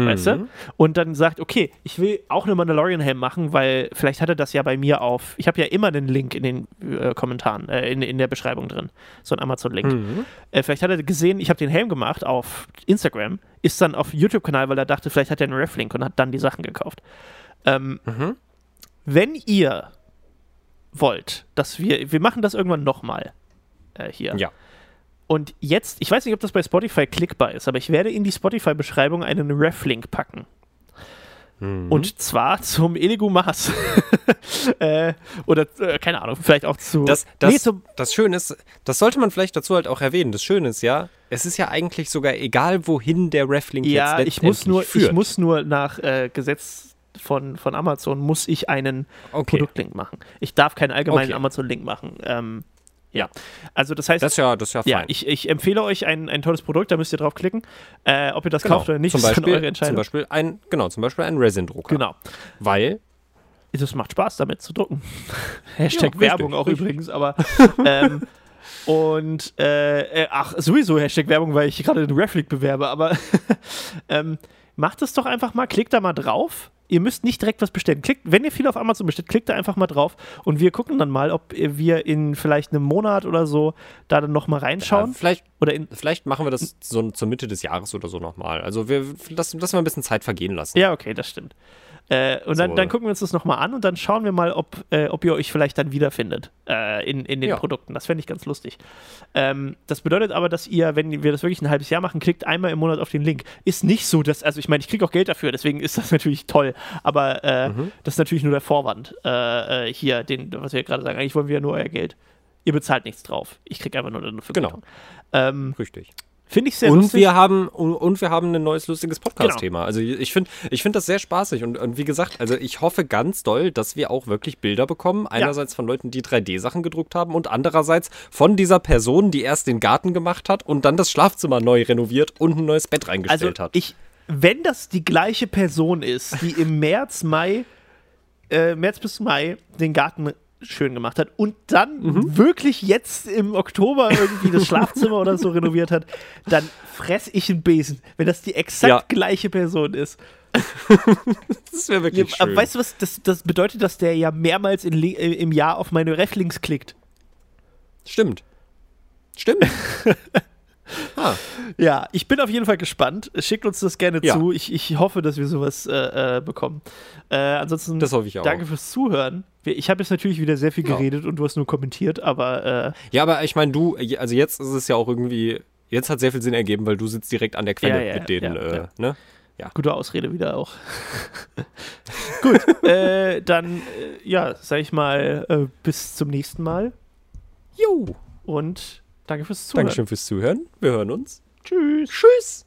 Weißt du? Mhm. Und dann sagt, okay, ich will auch eine Mandalorian-Helm machen, weil vielleicht hat er das ja bei mir auf. Ich habe ja immer einen Link in den äh, Kommentaren, äh, in, in der Beschreibung drin. So ein Amazon-Link. Mhm. Äh, vielleicht hat er gesehen, ich habe den Helm gemacht auf Instagram, ist dann auf YouTube-Kanal, weil er dachte, vielleicht hat er einen Ref-Link und hat dann die Sachen gekauft. Ähm, Mhm. wenn ihr wollt, dass wir, wir machen das irgendwann nochmal äh, hier. Ja. Und jetzt, ich weiß nicht, ob das bei Spotify klickbar ist, aber ich werde in die Spotify-Beschreibung einen Ref-Link packen. Mhm. Und zwar zum Eligu Mars. äh, oder, äh, keine Ahnung, vielleicht auch zu. Das, das, nee, zum, das Schöne ist, das sollte man vielleicht dazu halt auch erwähnen. Das Schöne ist ja, es ist ja eigentlich sogar egal, wohin der Reflink ja, jetzt ich muss, nur, führt. ich muss nur nach äh, Gesetz von, von Amazon, muss ich einen okay. Produktlink machen. Ich darf keinen allgemeinen Okay. Amazon-Link machen. Ähm, Ja. Also das heißt, Das ist ja, das ist ja fein. ja, ich, ich empfehle euch ein, ein tolles Produkt, da müsst ihr drauf klicken. Äh, ob ihr das Genau. kauft oder nicht, zum ist dann Beispiel, eure zum Entscheidung. Beispiel ein, genau, zum Beispiel ein Resin-Drucker. Genau. Weil, Es macht Spaß, damit zu drucken. Hashtag richtig, Werbung auch richtig. übrigens, aber ähm, und äh, äh, ach, sowieso Hashtag Werbung, weil ich gerade den Reflick bewerbe, aber ähm, macht es doch einfach mal, klickt da mal drauf. Ihr müsst nicht direkt was bestellen. Klickt, wenn ihr viel auf Amazon bestellt, klickt da einfach mal drauf und wir gucken dann mal, ob wir in vielleicht einem Monat oder so da dann nochmal ja, reinschauen. vielleicht, oder in, vielleicht machen wir das so zur Mitte des Jahres oder so nochmal. Also wir lassen, lassen wir ein bisschen Zeit vergehen lassen. Ja, okay, das stimmt. Äh, und dann, So. dann gucken wir uns das nochmal an und dann schauen wir mal, ob, äh, ob ihr euch vielleicht dann wiederfindet äh, in, in den Ja. Produkten. Das fände ich ganz lustig. Ähm, das bedeutet aber, dass ihr, wenn wir das wirklich ein halbes Jahr machen, klickt einmal im Monat auf den Link. Ist nicht so, dass, also ich meine, ich kriege auch Geld dafür, deswegen ist das natürlich toll, aber äh, Mhm. das ist natürlich nur der Vorwand äh, äh, hier, den, was wir gerade sagen. Eigentlich wollen wir ja nur euer Geld. Ihr bezahlt nichts drauf. Ich kriege einfach nur eine Vergütung. Ähm, Richtig. Finde ich sehr Und lustig. wir haben und, wir haben ein neues lustiges Podcast-Thema. Also ich finde ich finde das sehr spaßig und, und wie gesagt, also ich hoffe ganz doll, dass wir auch wirklich Bilder bekommen. Einerseits von Leuten, die 3D-Sachen gedruckt haben und andererseits von dieser Person, die erst den Garten gemacht hat und dann das Schlafzimmer neu renoviert und ein neues Bett also reingestellt hat. ich, wenn das die gleiche Person ist, die im März, Mai, äh, März bis Mai den Garten schön gemacht hat und dann Mhm. wirklich jetzt im Oktober irgendwie das Schlafzimmer oder so renoviert hat, dann fress ich einen Besen, wenn das die exakt Ja. gleiche Person ist. das wäre Ja, wirklich aber schön. weißt du was, das, das bedeutet, dass der ja mehrmals in, äh, im Jahr auf meine Reflinks klickt. Stimmt. Stimmt. ah, Ja, ich bin auf jeden Fall gespannt. Schickt uns das gerne Ja. zu. Ich, ich hoffe, dass wir sowas äh, äh, bekommen. Äh, ansonsten das hoffe ich auch. danke fürs Zuhören. Ich habe jetzt natürlich wieder sehr viel Ja. geredet und du hast nur kommentiert, aber äh, Ja, aber ich meine, du, also jetzt ist es ja auch irgendwie, jetzt hat sehr viel Sinn ergeben, weil du sitzt direkt an der Quelle Ja, ja, mit denen, ja, äh, ja. ne? gute Ausrede wieder auch. Gut, äh, dann, ja, sag ich mal, bis zum nächsten Mal Jo. und danke fürs Zuhören. Dankeschön fürs Zuhören. Wir hören uns. Tschüss. Tschüss.